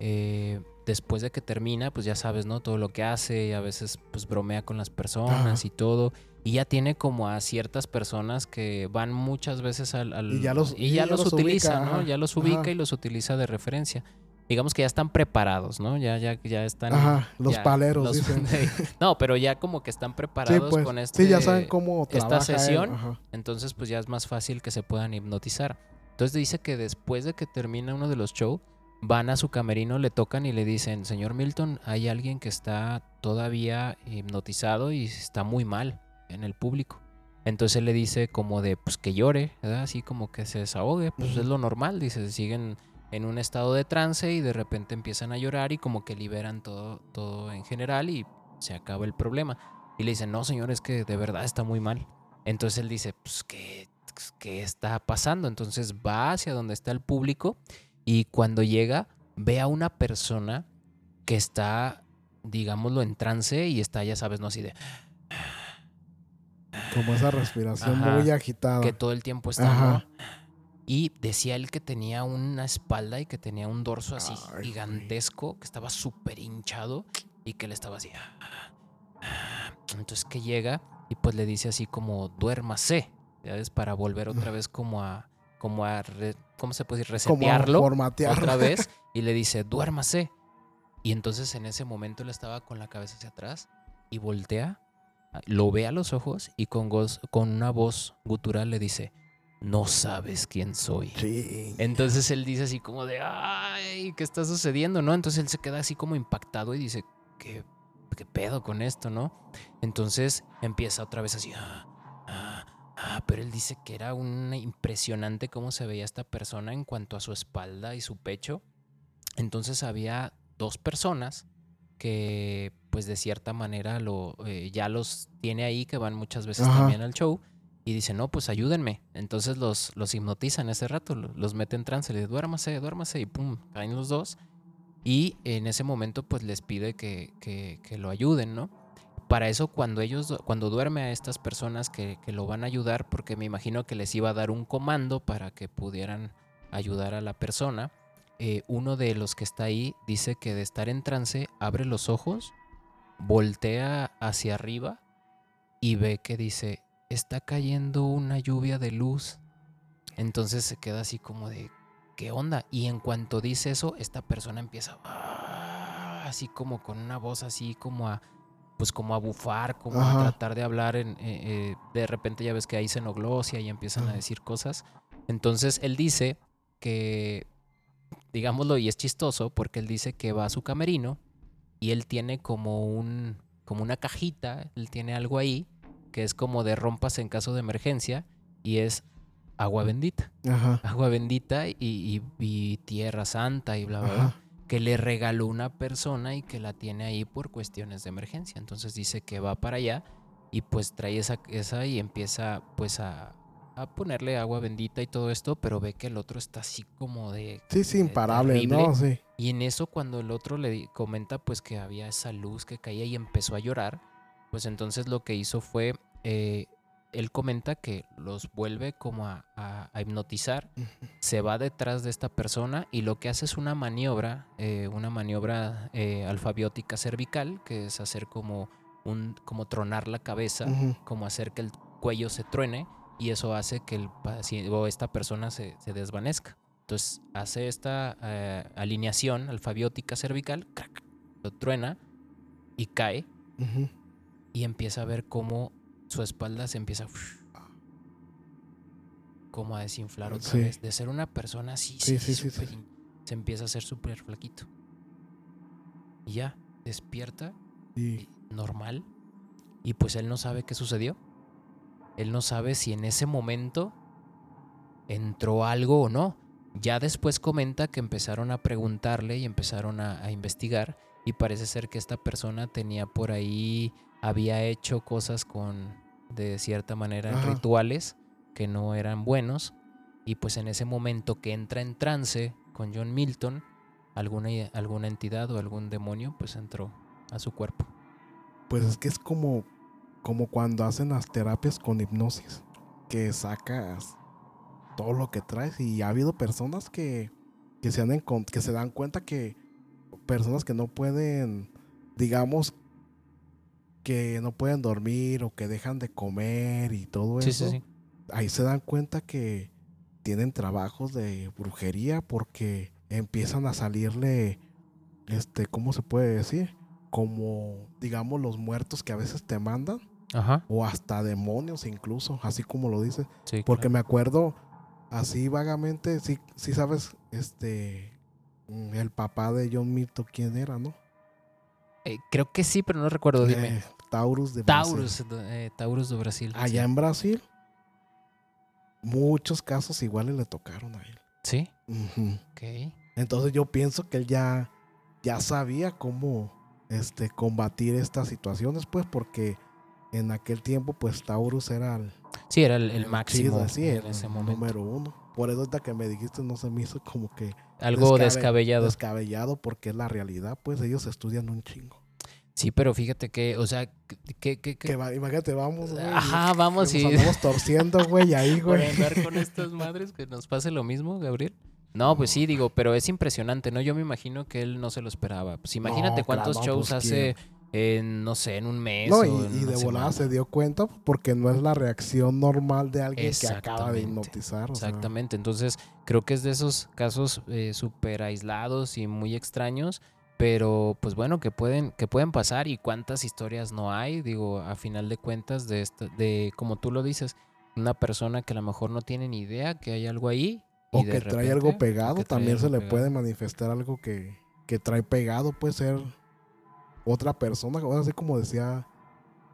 eh, después de que termina, pues ya sabes, ¿no? Todo lo que hace, y a veces pues bromea con las personas Ajá. y todo. Y ya tiene como a ciertas personas que van muchas veces al... al- Y ya los- y ya los utiliza, ¿no? ajá, Ya los ubica ajá. y los utiliza de referencia. Digamos que ya están preparados, ¿no? Ya, ya, ya están. Ajá, los ya, paleros, los- dicen. no, pero ya como que están Sí, preparados pues. con este. sí, ya saben cómo esta él, sesión. Entonces, pues ya es más fácil que se puedan hipnotizar. Entonces dice que después de que termina uno de los shows, van a su camerino, le tocan y le dicen, señor Milton, hay alguien que está todavía hipnotizado y está muy mal en el público. Entonces él le dice como de, pues que llore, ¿verdad? Así como que se desahogue, pues es lo normal, dice, siguen en un estado de trance y de repente empiezan a llorar y como que liberan todo, todo en general y se acaba el problema. Y le dicen, no señor, es que de verdad está muy mal. Entonces él dice, pues, ¿qué, qué está pasando? Entonces va hacia donde está el público y cuando llega ve a una persona que está, digámoslo, en trance y está, ya sabes, no así de Como esa respiración Ajá, muy agitada. que todo el tiempo está, Ajá. ¿no? Y decía él que tenía una espalda y que tenía un dorso así Ay, gigantesco, que estaba súper hinchado y que le estaba así. Entonces que llega y pues le dice así como duérmase, ¿sabes? Para volver otra vez como a, como a, re- ¿cómo se puede decir? Resetearlo otra vez y le dice duérmase. Y entonces en ese momento él estaba con la cabeza hacia atrás y voltea, lo ve a los ojos y con, con una voz gutural le dice, no sabes quién soy. Sí. Entonces él dice así como de, ay, ¿qué está sucediendo? ¿No? Entonces él se queda así como impactado y dice, ¿qué, qué pedo con esto, no? Entonces empieza otra vez así, ah, ah, ah, pero él dice que era un impresionante cómo se veía esta persona en cuanto a su espalda y su pecho. Entonces había dos personas que pues de cierta manera lo, eh, ya los tiene ahí, que van muchas veces Ajá. también al show. Y dice, no, pues ayúdenme. Entonces los, los hipnotizan ese rato, lo- los meten en trance, les duérmase, duérmase y pum, caen los dos. Y en ese momento pues les pide que, que- que lo ayuden, ¿no? Para eso cuando ellos, cuando duerme a estas personas que, que lo van a ayudar, porque me imagino que les iba a dar un comando para que pudieran ayudar a la persona, eh, uno de los que está ahí dice que de estar en trance abre los ojos, voltea hacia arriba y ve que dice, está cayendo una lluvia de luz. Entonces se queda así como de, ¿qué onda? Y en cuanto dice eso, esta persona empieza "Ah", así como con una voz así como a, pues como a bufar, como Ajá. a tratar de hablar. En, eh, eh, de repente ya ves que hay xenoglosia y empiezan a decir cosas. Entonces él dice que, digámoslo, y es chistoso porque él dice que va a su camerino y él tiene como un, como una cajita, él tiene algo ahí que es como de rompas en caso de emergencia y es agua bendita. Ajá. Agua bendita y, y- y tierra santa y bla, bla, bla. Que le regaló una persona y que la tiene ahí por cuestiones de emergencia. Entonces dice que va para allá y pues trae esa, esa y empieza pues a, a ponerle agua bendita y todo esto, pero ve que el otro está así como de... Sí, sí, imparable, terrible. ¿no? Sí. Y en eso cuando el otro le comenta pues que había esa luz que caía y empezó a llorar, pues entonces lo que hizo fue, eh, él comenta que los vuelve como a, a- a hipnotizar, se va detrás de esta persona y lo que hace es una maniobra, eh, una maniobra eh, alfabiótica cervical, que es hacer como un, como tronar la cabeza, como hacer que el cuello se truene y eso hace que el paciente o esta persona se, se desvanezca. Entonces hace esta eh, alineación alfabiótica cervical, crack, lo truena y cae Ujú. Y empieza a ver cómo su espalda se empieza como a desinflar otra Sí. vez. De ser una persona así, Sí, sí, se empieza a hacer súper flaquito. Y ya, despierta Y- normal. Y pues él no sabe qué sucedió. Él no sabe si en ese momento entró algo o no. Ya después comenta que empezaron a preguntarle y empezaron a, a investigar. Y parece ser que esta persona tenía por ahí, había hecho cosas con, de cierta manera, Ajá. rituales que no eran buenos. Y pues en ese momento que entra en trance con John Milton, alguna, alguna entidad o algún demonio pues entró a su cuerpo. Pues es que es como, como cuando hacen las terapias con hipnosis, que sacas todo lo que traes y ha habido personas que, que, se, han que se dan cuenta que personas que no pueden, digamos, que no pueden dormir o que dejan de comer y todo Sí, eso, sí, sí. ahí se dan cuenta que tienen trabajos de brujería porque empiezan a salirle, este, ¿cómo se puede decir? Como, digamos, los muertos que a veces te mandan, Ajá. o hasta demonios incluso, así como lo dices. Sí, Porque claro. me acuerdo así vagamente, sí, sí sabes, este, mm, el papá de John Milton, ¿quién era, no? Eh, creo que sí, pero no recuerdo. Dime. Eh, Taurus de Brasil. Taurus, eh, Taurus de Brasil. Allá sí. en Brasil, muchos casos iguales le tocaron a él. Sí, Ujú. ok. Entonces yo pienso que él ya, ya sabía cómo este, combatir estas situaciones, pues, porque en aquel tiempo, pues, Taurus era el, Sí, era el, el máximo chido, sí, en ese momento. número uno. Por eso ahorita que me dijiste no se me hizo como que Algo descabe- descabellado. descabellado porque es la realidad, pues ellos estudian un chingo. Sí, pero fíjate que, o sea, que, que, que- Que va- imagínate, vamos, güey, Ajá, vamos y nos andamos torciendo, güey, ahí, por güey. andar con estas madres que nos pase lo mismo, Gabriel. No, pues sí, digo, pero es impresionante, ¿no? Yo me imagino que él no se lo esperaba. Pues imagínate No, cuántos claro, shows pues, hace, en, no sé, en un mes. No, o y, en y de volada se dio cuenta porque no es la reacción normal de alguien que acaba de hipnotizar. sea. Exactamente, entonces creo que es de esos casos eh, súper aislados y muy extraños, pero pues bueno, que pueden, que pueden pasar y cuántas historias no hay, digo, a final de cuentas, de, esta, de como tú lo dices, una persona que a lo mejor no tiene ni idea que hay algo ahí. y O de que trae repente- algo pegado, trae también se le pegado. puede manifestar algo que, que trae pegado, puede ser otra persona, así como decía,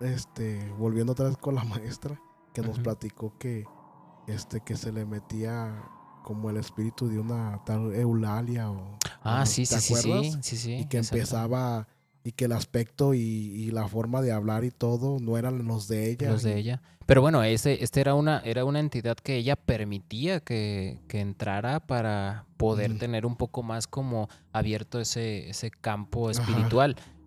este, volviendo otra vez con la maestra, que nos platicó que, este, que se le metía como el espíritu de una tal Eulalia o... Ah, sí, ¿te sí, sí, sí, sí, sí. y que exacto. empezaba y que el aspecto y, y la forma de hablar y todo no eran los de ella. los de ella. Pero bueno, este, este era una, era una entidad que ella permitía que, que entrara para poder tener un poco más como abierto ese, ese campo Ajá.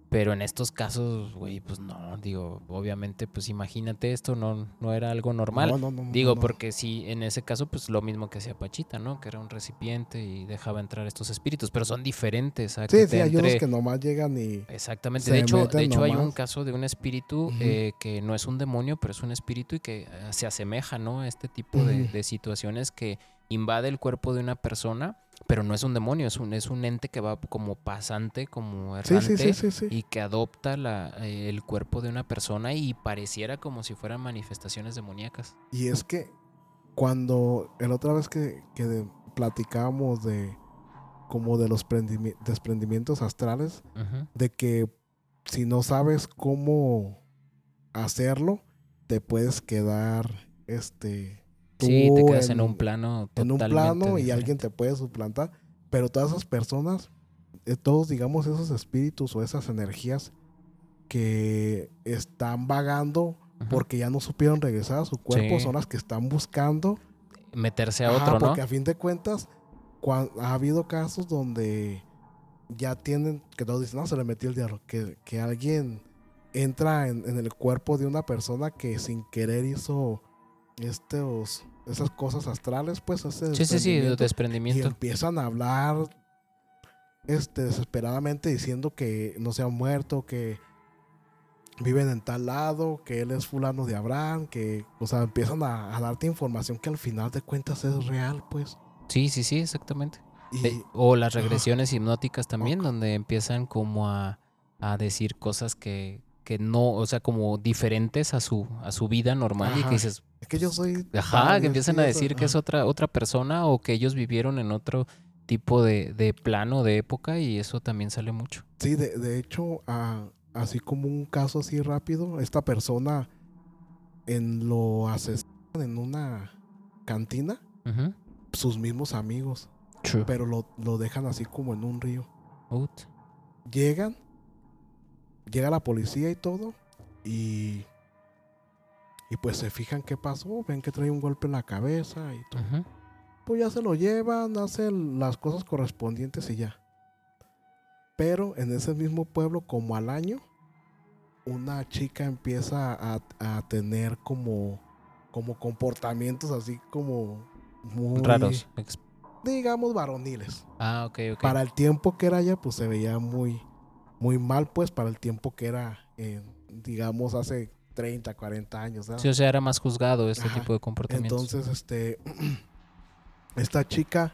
Pero en estos casos, güey, pues no, digo, obviamente, pues imagínate esto, no, no era algo normal. No, no, no, Digo, porque sí, en ese caso, pues lo mismo que hacía Pachita, ¿no? Que era un recipiente y dejaba entrar estos espíritus, pero son diferentes. a que Sí, te sí, hay unos entre- que nomás llegan y... Exactamente. De hecho, de hecho hay un caso de un espíritu eh, que no es un demonio, pero es un espíritu y que eh, se asemeja, ¿no? A este tipo de situaciones que invade el cuerpo de una persona, pero no es un demonio, es un, es un ente que va como pasante, como errante. sí, sí, sí, sí. Y que adopta la, eh, el cuerpo de una persona y pareciera como si fueran manifestaciones demoníacas. Y es que cuando el otra vez que, que platicábamos de como de los prendimi- desprendimientos astrales, de que si no sabes cómo hacerlo, te puedes quedar este Sí, te quedas en, un plano en un plano y alguien te puede suplantar, pero todas esas personas, eh, todos digamos esos espíritus o esas energías que están vagando porque ya no supieron regresar a su cuerpo, Sí. son las que están buscando Meterse a Ajá, otro, ¿no? Porque a fin de cuentas, ha habido casos donde ya tienen, que todos dicen, no, se le metió el diablo, que, que alguien entra en, en el cuerpo de una persona que sin querer hizo estos, esas cosas astrales, pues ese Sí, sí, sí, desprendimiento, y empiezan a hablar este, desesperadamente diciendo que no se han muerto, que viven en tal lado, que él es fulano de Abraham, que, o sea, empiezan a, a darte información que al final de cuentas es real, pues. Sí, sí, sí, exactamente. Y, o las regresiones hipnóticas también, donde empiezan como a, a decir cosas que, que no, o sea, como diferentes a su, a su vida normal y que dices, es que yo soy... ajá, que empiezan a decir que es otra, otra persona o que ellos vivieron en otro tipo de, de plano, de época y eso también sale mucho. Sí, de, de hecho, así como un caso así rápido, esta persona en lo asesinan en una cantina, Ujú. sus mismos amigos, True. pero lo, lo dejan así como en un río. Ut. llegan, llega la policía y todo, y, y pues se fijan qué pasó, ven que trae un golpe en la cabeza y todo. Pues ya se lo llevan, hacen las cosas correspondientes y ya. Pero en ese mismo pueblo, como al año, una chica empieza a, a tener como, como comportamientos así como muy, Raros. Digamos, varoniles. Ah, ok, ok. Para el tiempo que era ella, pues se veía muy, muy mal, pues para el tiempo que era, eh, digamos, hace 30, 40 años. ¿verdad? Sí, o sea, era más juzgado este Ajá. tipo de comportamientos. Entonces, este, esta chica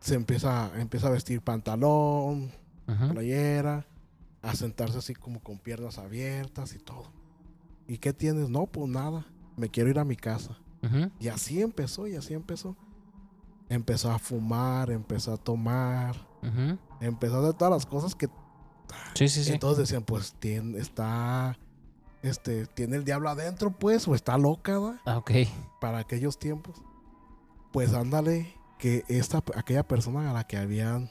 se empieza, empieza a vestir pantalón, playera, a sentarse así como con piernas abiertas y todo. ¿Y qué tienes? No, pues nada. Me quiero ir a mi casa. Y así empezó, y así empezó. Empezó a fumar, empezó a tomar, empezó a hacer todas las cosas que Sí, sí, sí. entonces decían, pues tiene, está, este, tiene el diablo adentro, pues, o está loca, ¿va? Ah, ok. Para aquellos tiempos. Pues ándale, que esta, aquella persona a la que habían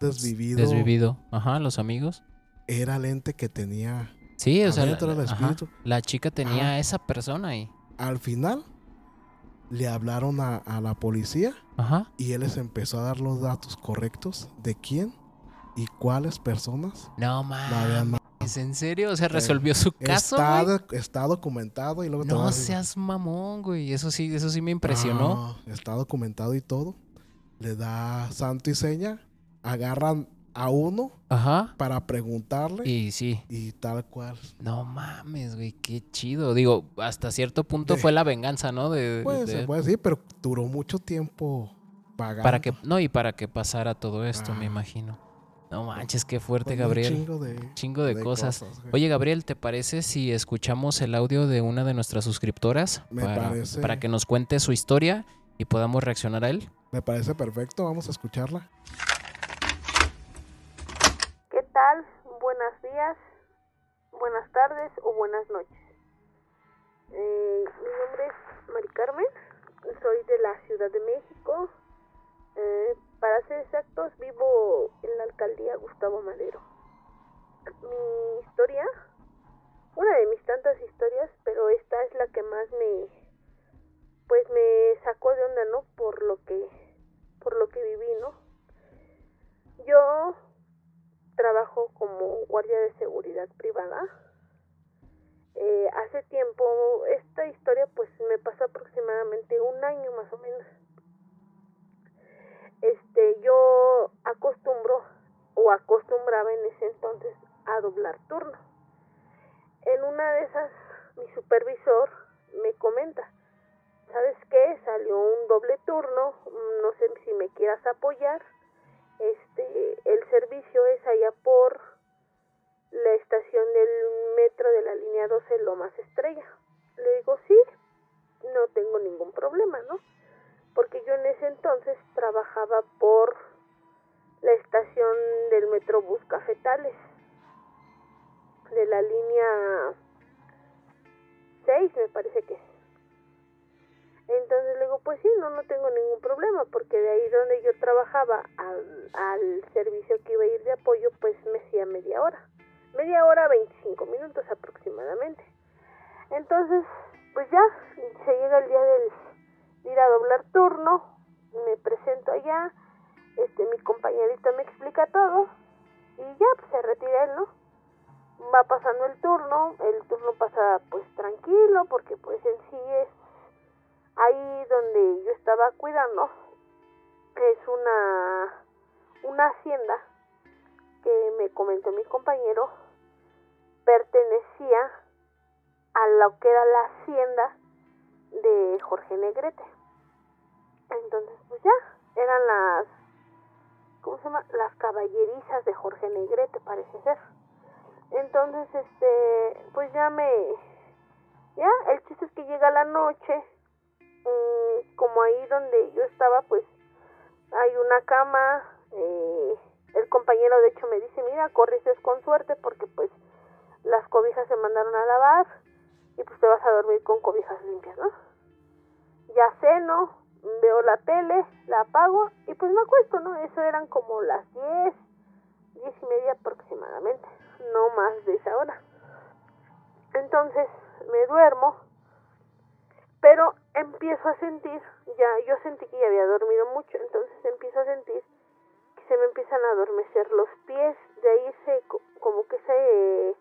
desvivido, Desvivido. Ajá, los amigos. era el ente que tenía. Sí, o sea, la, del ajá, espíritu. la chica tenía Ajá. a esa persona ahí. Al final, le hablaron a, a la policía Ajá. y él les empezó a dar los datos correctos de quién y cuáles personas No la habían matado. ¿en serio? O sea, resolvió su caso, Está, güey. de- está documentado y luego No seas mamón, güey. Eso sí, eso sí me impresionó. Está documentado y todo. Le da santo y seña. Agarran a uno Ajá. para preguntarle y, Y sí. tal cual. No mames, güey, qué chido. Digo, hasta cierto punto De- fue la venganza, ¿no? De, Pues de- se puede decir, pero duró mucho tiempo pagando. para que no y para que pasara todo esto, me imagino. No manches, qué fuerte, Pues, Gabriel. chingo de, Chingo de, de cosas. Oye, Gabriel, ¿te parece si escuchamos el audio de una de nuestras suscriptoras Me para, parece. para que nos cuente su historia y podamos reaccionar a él? Me parece perfecto. Vamos a escucharla. ¿Qué tal? Buenos días, buenas tardes o buenas noches. Eh, mi nombre es Mari Carmen, soy de la Ciudad de México. Eh, para ser exactos, vivo en la alcaldía Gustavo Madero. Mi historia, una de mis tantas historias, pero esta es la que más me, pues me sacó de onda, ¿no? Por lo que, por lo que viví, ¿no? Yo trabajo como guardia de seguridad privada. Eh, hace tiempo, esta historia pues me pasó aproximadamente un año más o menos. Este, yo acostumbro o acostumbraba en ese entonces a doblar turno. En una de esas, mi supervisor me comenta, ¿sabes qué? Salió un doble turno, no sé si me quieras apoyar este el servicio es allá por la estación del metro de la línea 12 Lomas Estrella. Le digo, sí, no tengo ningún problema, ¿no? Porque yo en ese entonces trabajaba por la estación del Metrobús Cafetales, de la línea 6, me parece que es. Entonces le digo, pues sí, no, no tengo ningún problema, porque de ahí donde yo trabajaba al, al servicio que iba a ir de apoyo, pues me hacía media hora. Media hora, 25 minutos aproximadamente. Entonces, pues ya, se llega el día del, de ir a doblar turno, me presento allá, este, mi compañerito me explica todo, y ya, pues se retira él, ¿no? Va pasando el turno, el turno pasa pues tranquilo, porque pues en sí es ahí donde yo estaba cuidando es una una hacienda que me comentó mi compañero pertenecía a lo que era la hacienda de Jorge Negrete entonces pues ya eran las ¿cómo se llama? las caballerizas de Jorge Negrete parece ser entonces este pues ya me ya el chiste es que llega la noche Mm, como ahí donde yo estaba, pues hay una cama. Eh, el compañero, de hecho, me dice: Mira, corriste con suerte porque, pues, las cobijas se mandaron a lavar y, pues, te vas a dormir con cobijas limpias, ¿no? Ya ceno, veo la tele, la apago y, pues, me acuesto, ¿no? Eso eran como las 10, 10 y media aproximadamente, no más de esa hora. Entonces, me duermo pero empiezo a sentir, ya yo sentí que ya había dormido mucho, entonces empiezo a sentir que se me empiezan a adormecer los pies, de ahí se como que ese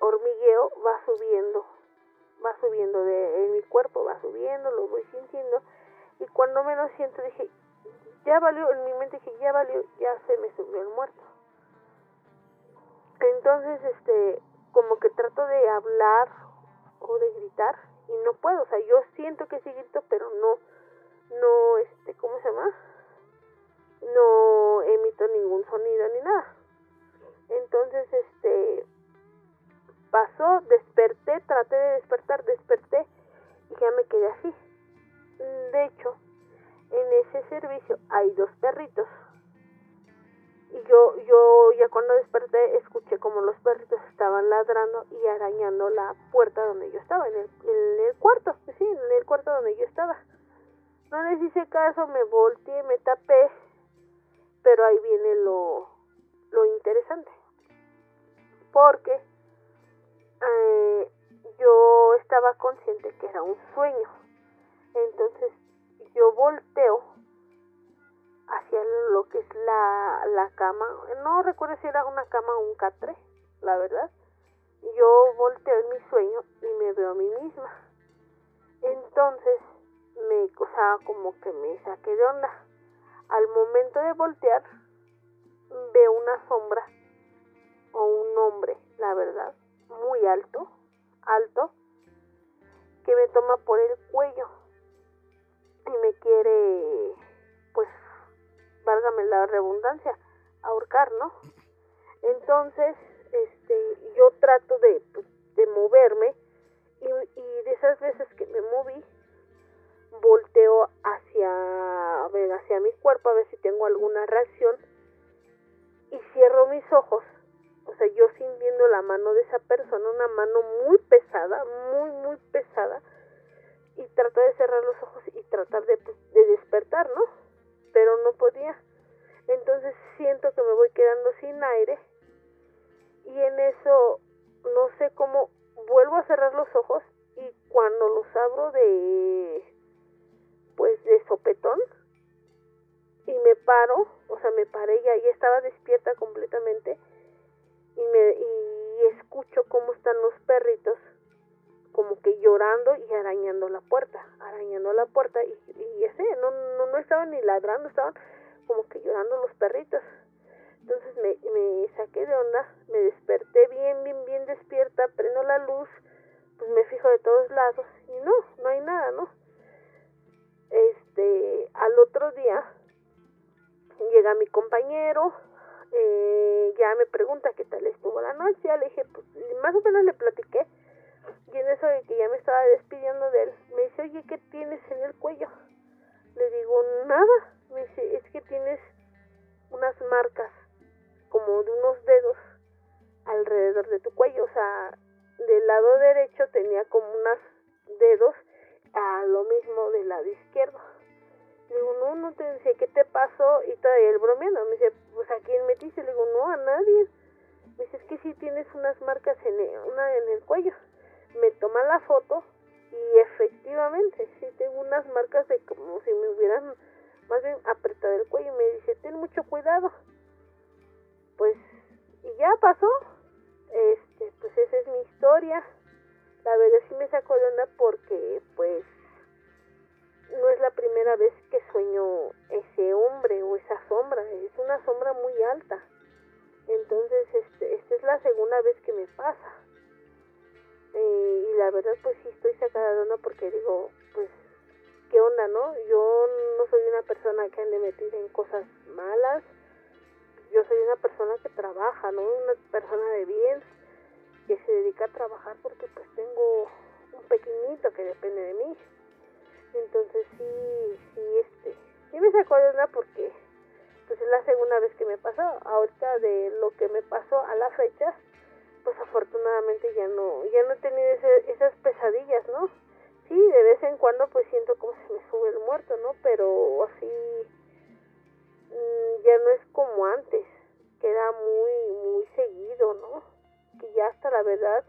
hormigueo va subiendo, va subiendo de en mi cuerpo, va subiendo, lo voy sintiendo y cuando menos siento dije, ya valió, en mi mente dije, ya valió, ya se me subió el muerto. Entonces, este, como que trato de hablar o de gritar y no puedo, o sea, yo siento que sí grito, pero no, no, este, ¿cómo se llama? siento ningún sonido ni nada. Entonces, este, pasó, desperté, traté de despertar, desperté y ya me quedé así. De hecho, en ese servicio hay dos perritos. Y yo, yo ya cuando desperté escuché como los perritos estaban ladrando y arañando la puerta donde yo estaba, en el, en el cuarto, sí, en el cuarto donde yo estaba. No les hice caso, me volteé, me tapé, pero ahí viene lo, lo interesante. Porque eh, yo estaba consciente que era un sueño. Entonces yo volteo hacia lo que es la, la cama. No recuerdo si era una cama o un catre, la verdad. Yo volteo en mi sueño y me veo a mí misma. Entonces me, o sea, como que me saqué de onda. Al momento de voltear, veo una sombra o un hombre, la verdad, muy alto, alto, que me toma por el cuello y me quiere, pues, válgame la redundancia, ahorcar, ¿no? Entonces, este, yo trato de, de moverme y, y de esas veces que me moví, volteo hacia, a ver, hacia mi cuerpo a ver si tengo alguna reacción y cierro mis ojos. Sea, yo sintiendo la mano de esa persona, una mano muy pesada, muy, muy pesada, y trato de cerrar los ojos y tratar de, pues, de despertar, ¿no? Pero no podía. Entonces siento que me voy quedando sin aire y en eso no sé cómo vuelvo a cerrar los ojos y cuando los abro de pues de sopetón y me paro, o sea, me paré y ahí estaba despierta completamente y me y escucho cómo están los perritos como que llorando y arañando la puerta, arañando la puerta y, y ese no, no no estaban ni ladrando, estaban como que llorando los perritos. Entonces me, me saqué de onda, me desperté bien, bien, bien despierta, prendo la luz, pues me fijo de todos lados y no, no hay nada, ¿no? Este, al otro día llega mi compañero, eh, ya me pregunta qué tal estuvo la noche, ya le dije, pues más o menos le platiqué, y en eso de que ya me estaba despidiendo de él, me dice, oye, ¿qué tienes en el cuello? Le digo, nada, me dice, es que tienes unas marcas como de unos dedos alrededor de tu cuello, o sea, del lado derecho tenía como unos dedos a lo mismo del lado izquierdo. Le digo, no, no te decía, ¿qué te pasó? Y todavía él bromeando, me dice, pues a quién metiste? Le digo, no, a nadie. Me dice, es que sí tienes unas marcas en el, una en el cuello. Me toma la foto y efectivamente, sí tengo unas marcas de como si me hubieran más bien apretado el cuello y me dice, ten mucho cuidado. Pues, y ya pasó. Este, pues esa es mi historia. La verdad sí me sacó de onda porque, pues, no es la primera vez que sueño ese hombre o esa sombra. Es una sombra muy alta. Entonces, este, esta es la segunda vez que me pasa. Eh, y la verdad, pues sí estoy sacada de onda porque digo, pues, ¿qué onda, no? Yo no soy una persona que ande metida en cosas malas. Yo soy una persona que trabaja, ¿no? Una persona de bien que se dedica a trabajar porque pues tengo un pequeñito que depende de mí. Entonces sí, sí, este, sí me sacó de onda porque pues es la segunda vez que me pasó. Ahorita de lo que me pasó a la fecha, pues afortunadamente ya no, ya no he tenido esas pesadillas, ¿no? Sí, de vez en cuando pues siento como se me sube el muerto, ¿no? Pero así mmm, ya no es como antes, que era muy, muy seguido, ¿no? Que ya hasta la verdad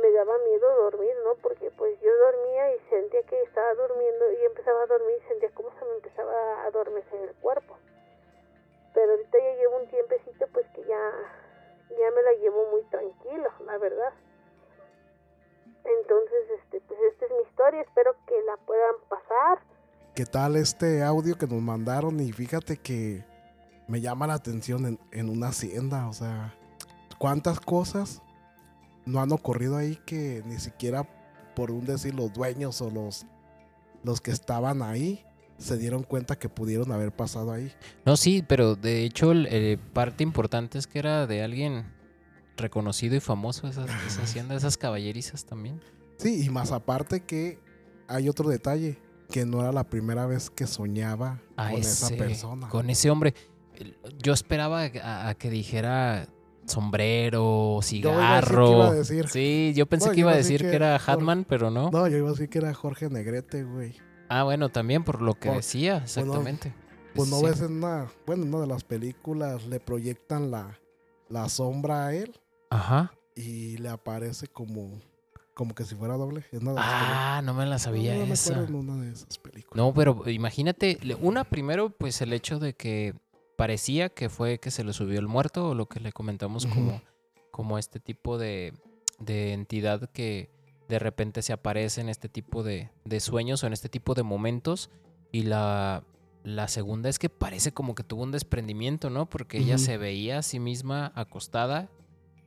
me daba miedo dormir, ¿no? Porque pues yo dormía y sentía que estaba durmiendo y empezaba a dormir y sentía como se me empezaba a adormecer el cuerpo. Pero ahorita ya llevo un tiempecito pues que ya, ya me la llevo muy tranquilo, la verdad. Entonces, este, pues esta es mi historia, espero que la puedan pasar. ¿Qué tal este audio que nos mandaron? Y fíjate que me llama la atención en, en una hacienda, o sea, cuántas cosas no han ocurrido ahí que ni siquiera por un decir los dueños o los, los que estaban ahí se dieron cuenta que pudieron haber pasado ahí. No, sí, pero de hecho, el- eh, parte importante es que era de alguien reconocido y famoso, esa, esa hacienda, esas caballerizas también. Sí, y más aparte que hay otro detalle, que no era la primera vez que soñaba A con esa persona. Con ese hombre. Yo esperaba a, a que dijera sombrero, Yo cigarro. iba a decir. Sí, yo pensé que yo iba a decir que, que era Hatman, pero no. No, yo iba a decir que era Jorge Negrete, güey. Ah, bueno, también por lo que Por- decía, exactamente. Pues no Sí. ves en una, bueno, en una de las películas le proyectan la, la sombra a él Ajá. y le aparece como, como que si fuera doble. Es Ah, no me la sabía no, esa. acuerdo en una de esas películas. No, pero imagínate, una primero, pues el hecho de que parecía que fue que se le subió el muerto, o lo que le comentamos como, como este tipo de, de entidad que de repente se aparece en este tipo de, de sueños o en este tipo de momentos. Y la, la segunda es que parece como que tuvo un desprendimiento, ¿no? Porque ella se veía a sí misma acostada,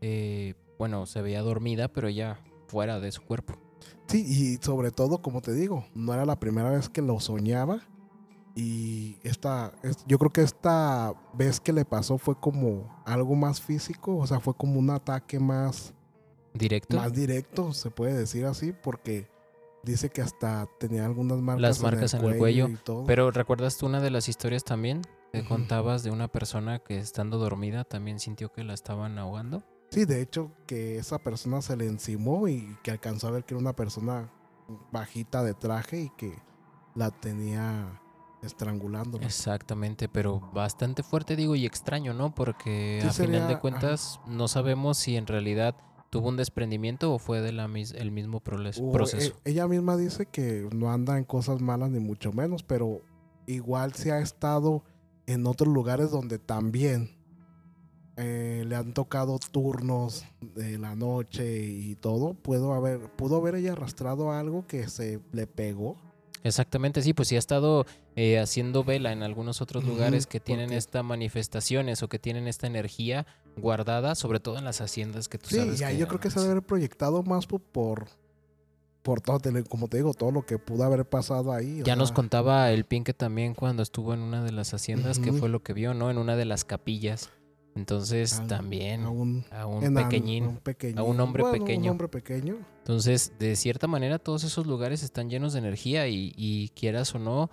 eh, bueno, se veía dormida, pero ella fuera de su cuerpo. Sí, y sobre todo, como te digo, no era la primera vez que lo soñaba. Y esta, es- yo creo que esta vez que le pasó fue como algo más físico, o sea, fue como un ataque más, Directo. más directo, se puede decir así, porque dice que hasta tenía algunas marcas, Las marcas en el cuello, y todo. Pero ¿recuerdas tú una de las historias también que contabas de una persona que estando dormida también sintió que la estaban ahogando? Sí, de hecho, que esa persona se le encimó y que alcanzó a ver que era una persona bajita de traje y que la tenía estrangulando. Exactamente, pero bastante fuerte digo y extraño, ¿no? Porque Sí a final sería- de ajá. cuentas no sabemos si en realidad tuvo un desprendimiento o fue del el mismo O, proceso. e- ella misma dice que no anda en cosas malas ni mucho menos, pero igual se ha estado en otros lugares donde también eh, le han tocado turnos de la noche y todo. Pudo haber, pudo haber ella arrastrado algo que se le pegó. Exactamente, sí, pues sí ha estado eh, haciendo vela en algunos otros lugares que tienen estas manifestaciones o que tienen esta energía guardada, sobre todo en las haciendas que tú Sí, sabes. ahí yo creo que se sí. debe haber proyectado más por, por, por todo, como te digo, todo lo que pudo haber pasado ahí. Ya nos contaba el Pinque también cuando estuvo en una de las haciendas, que fue lo que vio, ¿no? En una de las capillas. Entonces a- también a un, a un enano, pequeñín. a un pequeñín. a un hombre Bueno, pequeño. Un hombre pequeño. Entonces, de cierta manera, todos esos lugares están llenos de energía y, y quieras o no,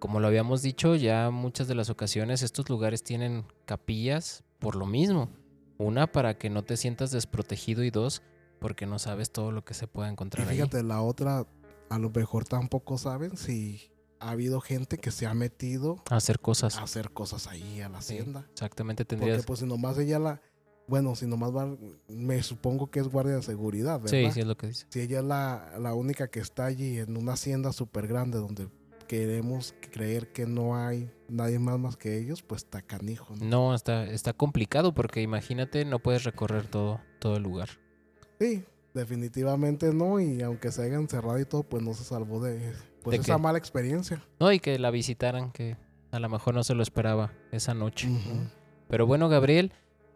como lo habíamos dicho, ya muchas de las ocasiones estos lugares tienen capillas por lo mismo. Una, para que no te sientas desprotegido y dos, porque no sabes todo lo que se puede Y encontrar ahí. fíjate, la otra, a lo mejor tampoco saben si ha habido gente que se ha metido A hacer cosas. a hacer cosas ahí a la Sí, hacienda. Exactamente, Porque tendrías... pues si nomás ella la... Bueno, si nomás va... Me supongo que es guardia de seguridad, ¿verdad? Sí, sí es lo que dice. Si ella es la, la única que está allí en una hacienda súper grande donde queremos creer que no hay nadie más más que ellos, pues está canijo, ¿no? No, está, está complicado porque imagínate, no puedes recorrer todo, todo el lugar. Sí, definitivamente no. Y aunque se haya encerrado y todo, pues no se salvó de, pues, ¿De esa qué? mala experiencia. No, y que la visitaran, que a lo mejor no se lo esperaba esa noche. Pero bueno, Gabriel,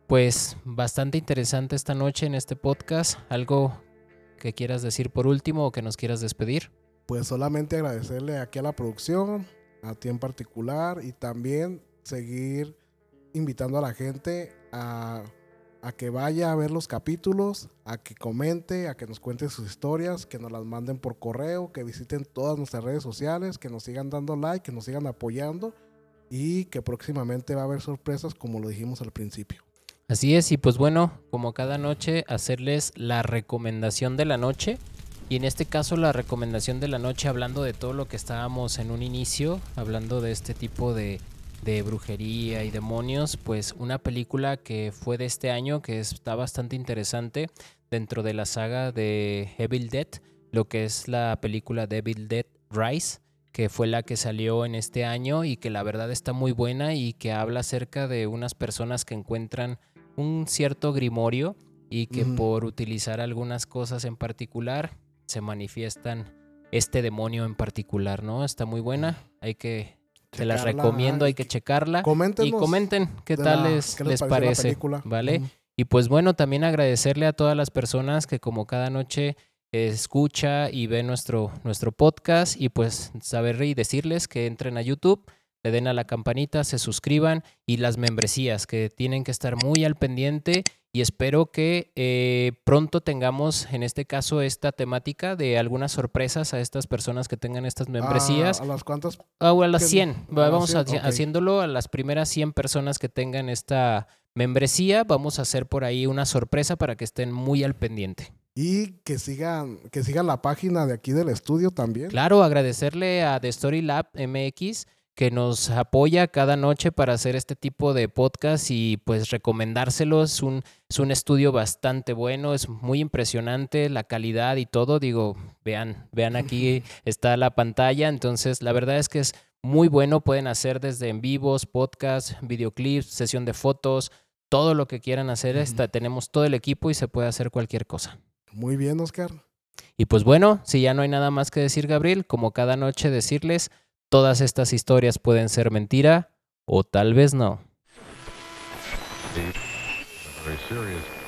pues bastante interesante esta noche en este podcast. ¿Algo que quieras decir por último o que nos quieras despedir? Pues solamente agradecerle aquí a la producción, a ti en particular, y también seguir invitando a la gente a, que vaya a ver los capítulos, a que comente, a que nos cuente sus historias, que nos las manden por correo, que visiten todas nuestras redes sociales, que nos sigan dando like, que nos sigan apoyando y que próximamente va a haber sorpresas como lo dijimos al principio. Así es, y pues bueno, como cada noche, hacerles la recomendación de la noche. Y en este caso la recomendación de la noche, hablando de todo lo que estábamos en un inicio, hablando de este tipo de, de brujería y demonios, pues una película que fue de este año, que está bastante interesante dentro de la saga de Evil Dead, lo que es la película de Evil Dead Rise que fue la que salió en este año y que la verdad está muy buena y que habla acerca de unas personas que encuentran un cierto grimorio y que por utilizar algunas cosas en particular se manifiestan este demonio en particular, ¿no? Está muy buena, hay que, te las Checarla, recomiendo, hay que checarla y comenten qué tal la- les, qué les parece. ¿vale? Y pues bueno, también agradecerle a todas las personas que como cada noche escucha y ve nuestro, nuestro podcast y pues saber y decirles que entren a YouTube, le den a la campanita, se suscriban y las membresías que tienen que estar muy al pendiente y espero que eh, pronto tengamos en este caso esta temática de algunas sorpresas a estas personas que tengan estas membresías. ¿A, a las cuantas? Ah, o a las que- 100. a las Vamos 100, haci- ok. haciéndolo a las primeras 100 personas que tengan esta membresía. Vamos a hacer por ahí una sorpresa para que estén muy al pendiente. Y que sigan, que sigan la página de aquí del estudio también. Claro, agradecerle a The Story Lab MX que nos apoya cada noche para hacer este tipo de podcast y pues recomendárselo. Es un, es un estudio bastante bueno, es muy impresionante la calidad y todo. Digo, vean, vean aquí está la pantalla. Entonces, la verdad es que es muy bueno. Pueden hacer desde en vivos, podcast, videoclips, sesión de fotos, todo lo que quieran hacer. Está, tenemos todo el equipo y se puede hacer cualquier cosa. Muy bien, Oscar. Y pues bueno, si ya no hay nada más que decir, Gabriel, como cada noche decirles, todas estas historias pueden ser mentira o tal vez no. Very serious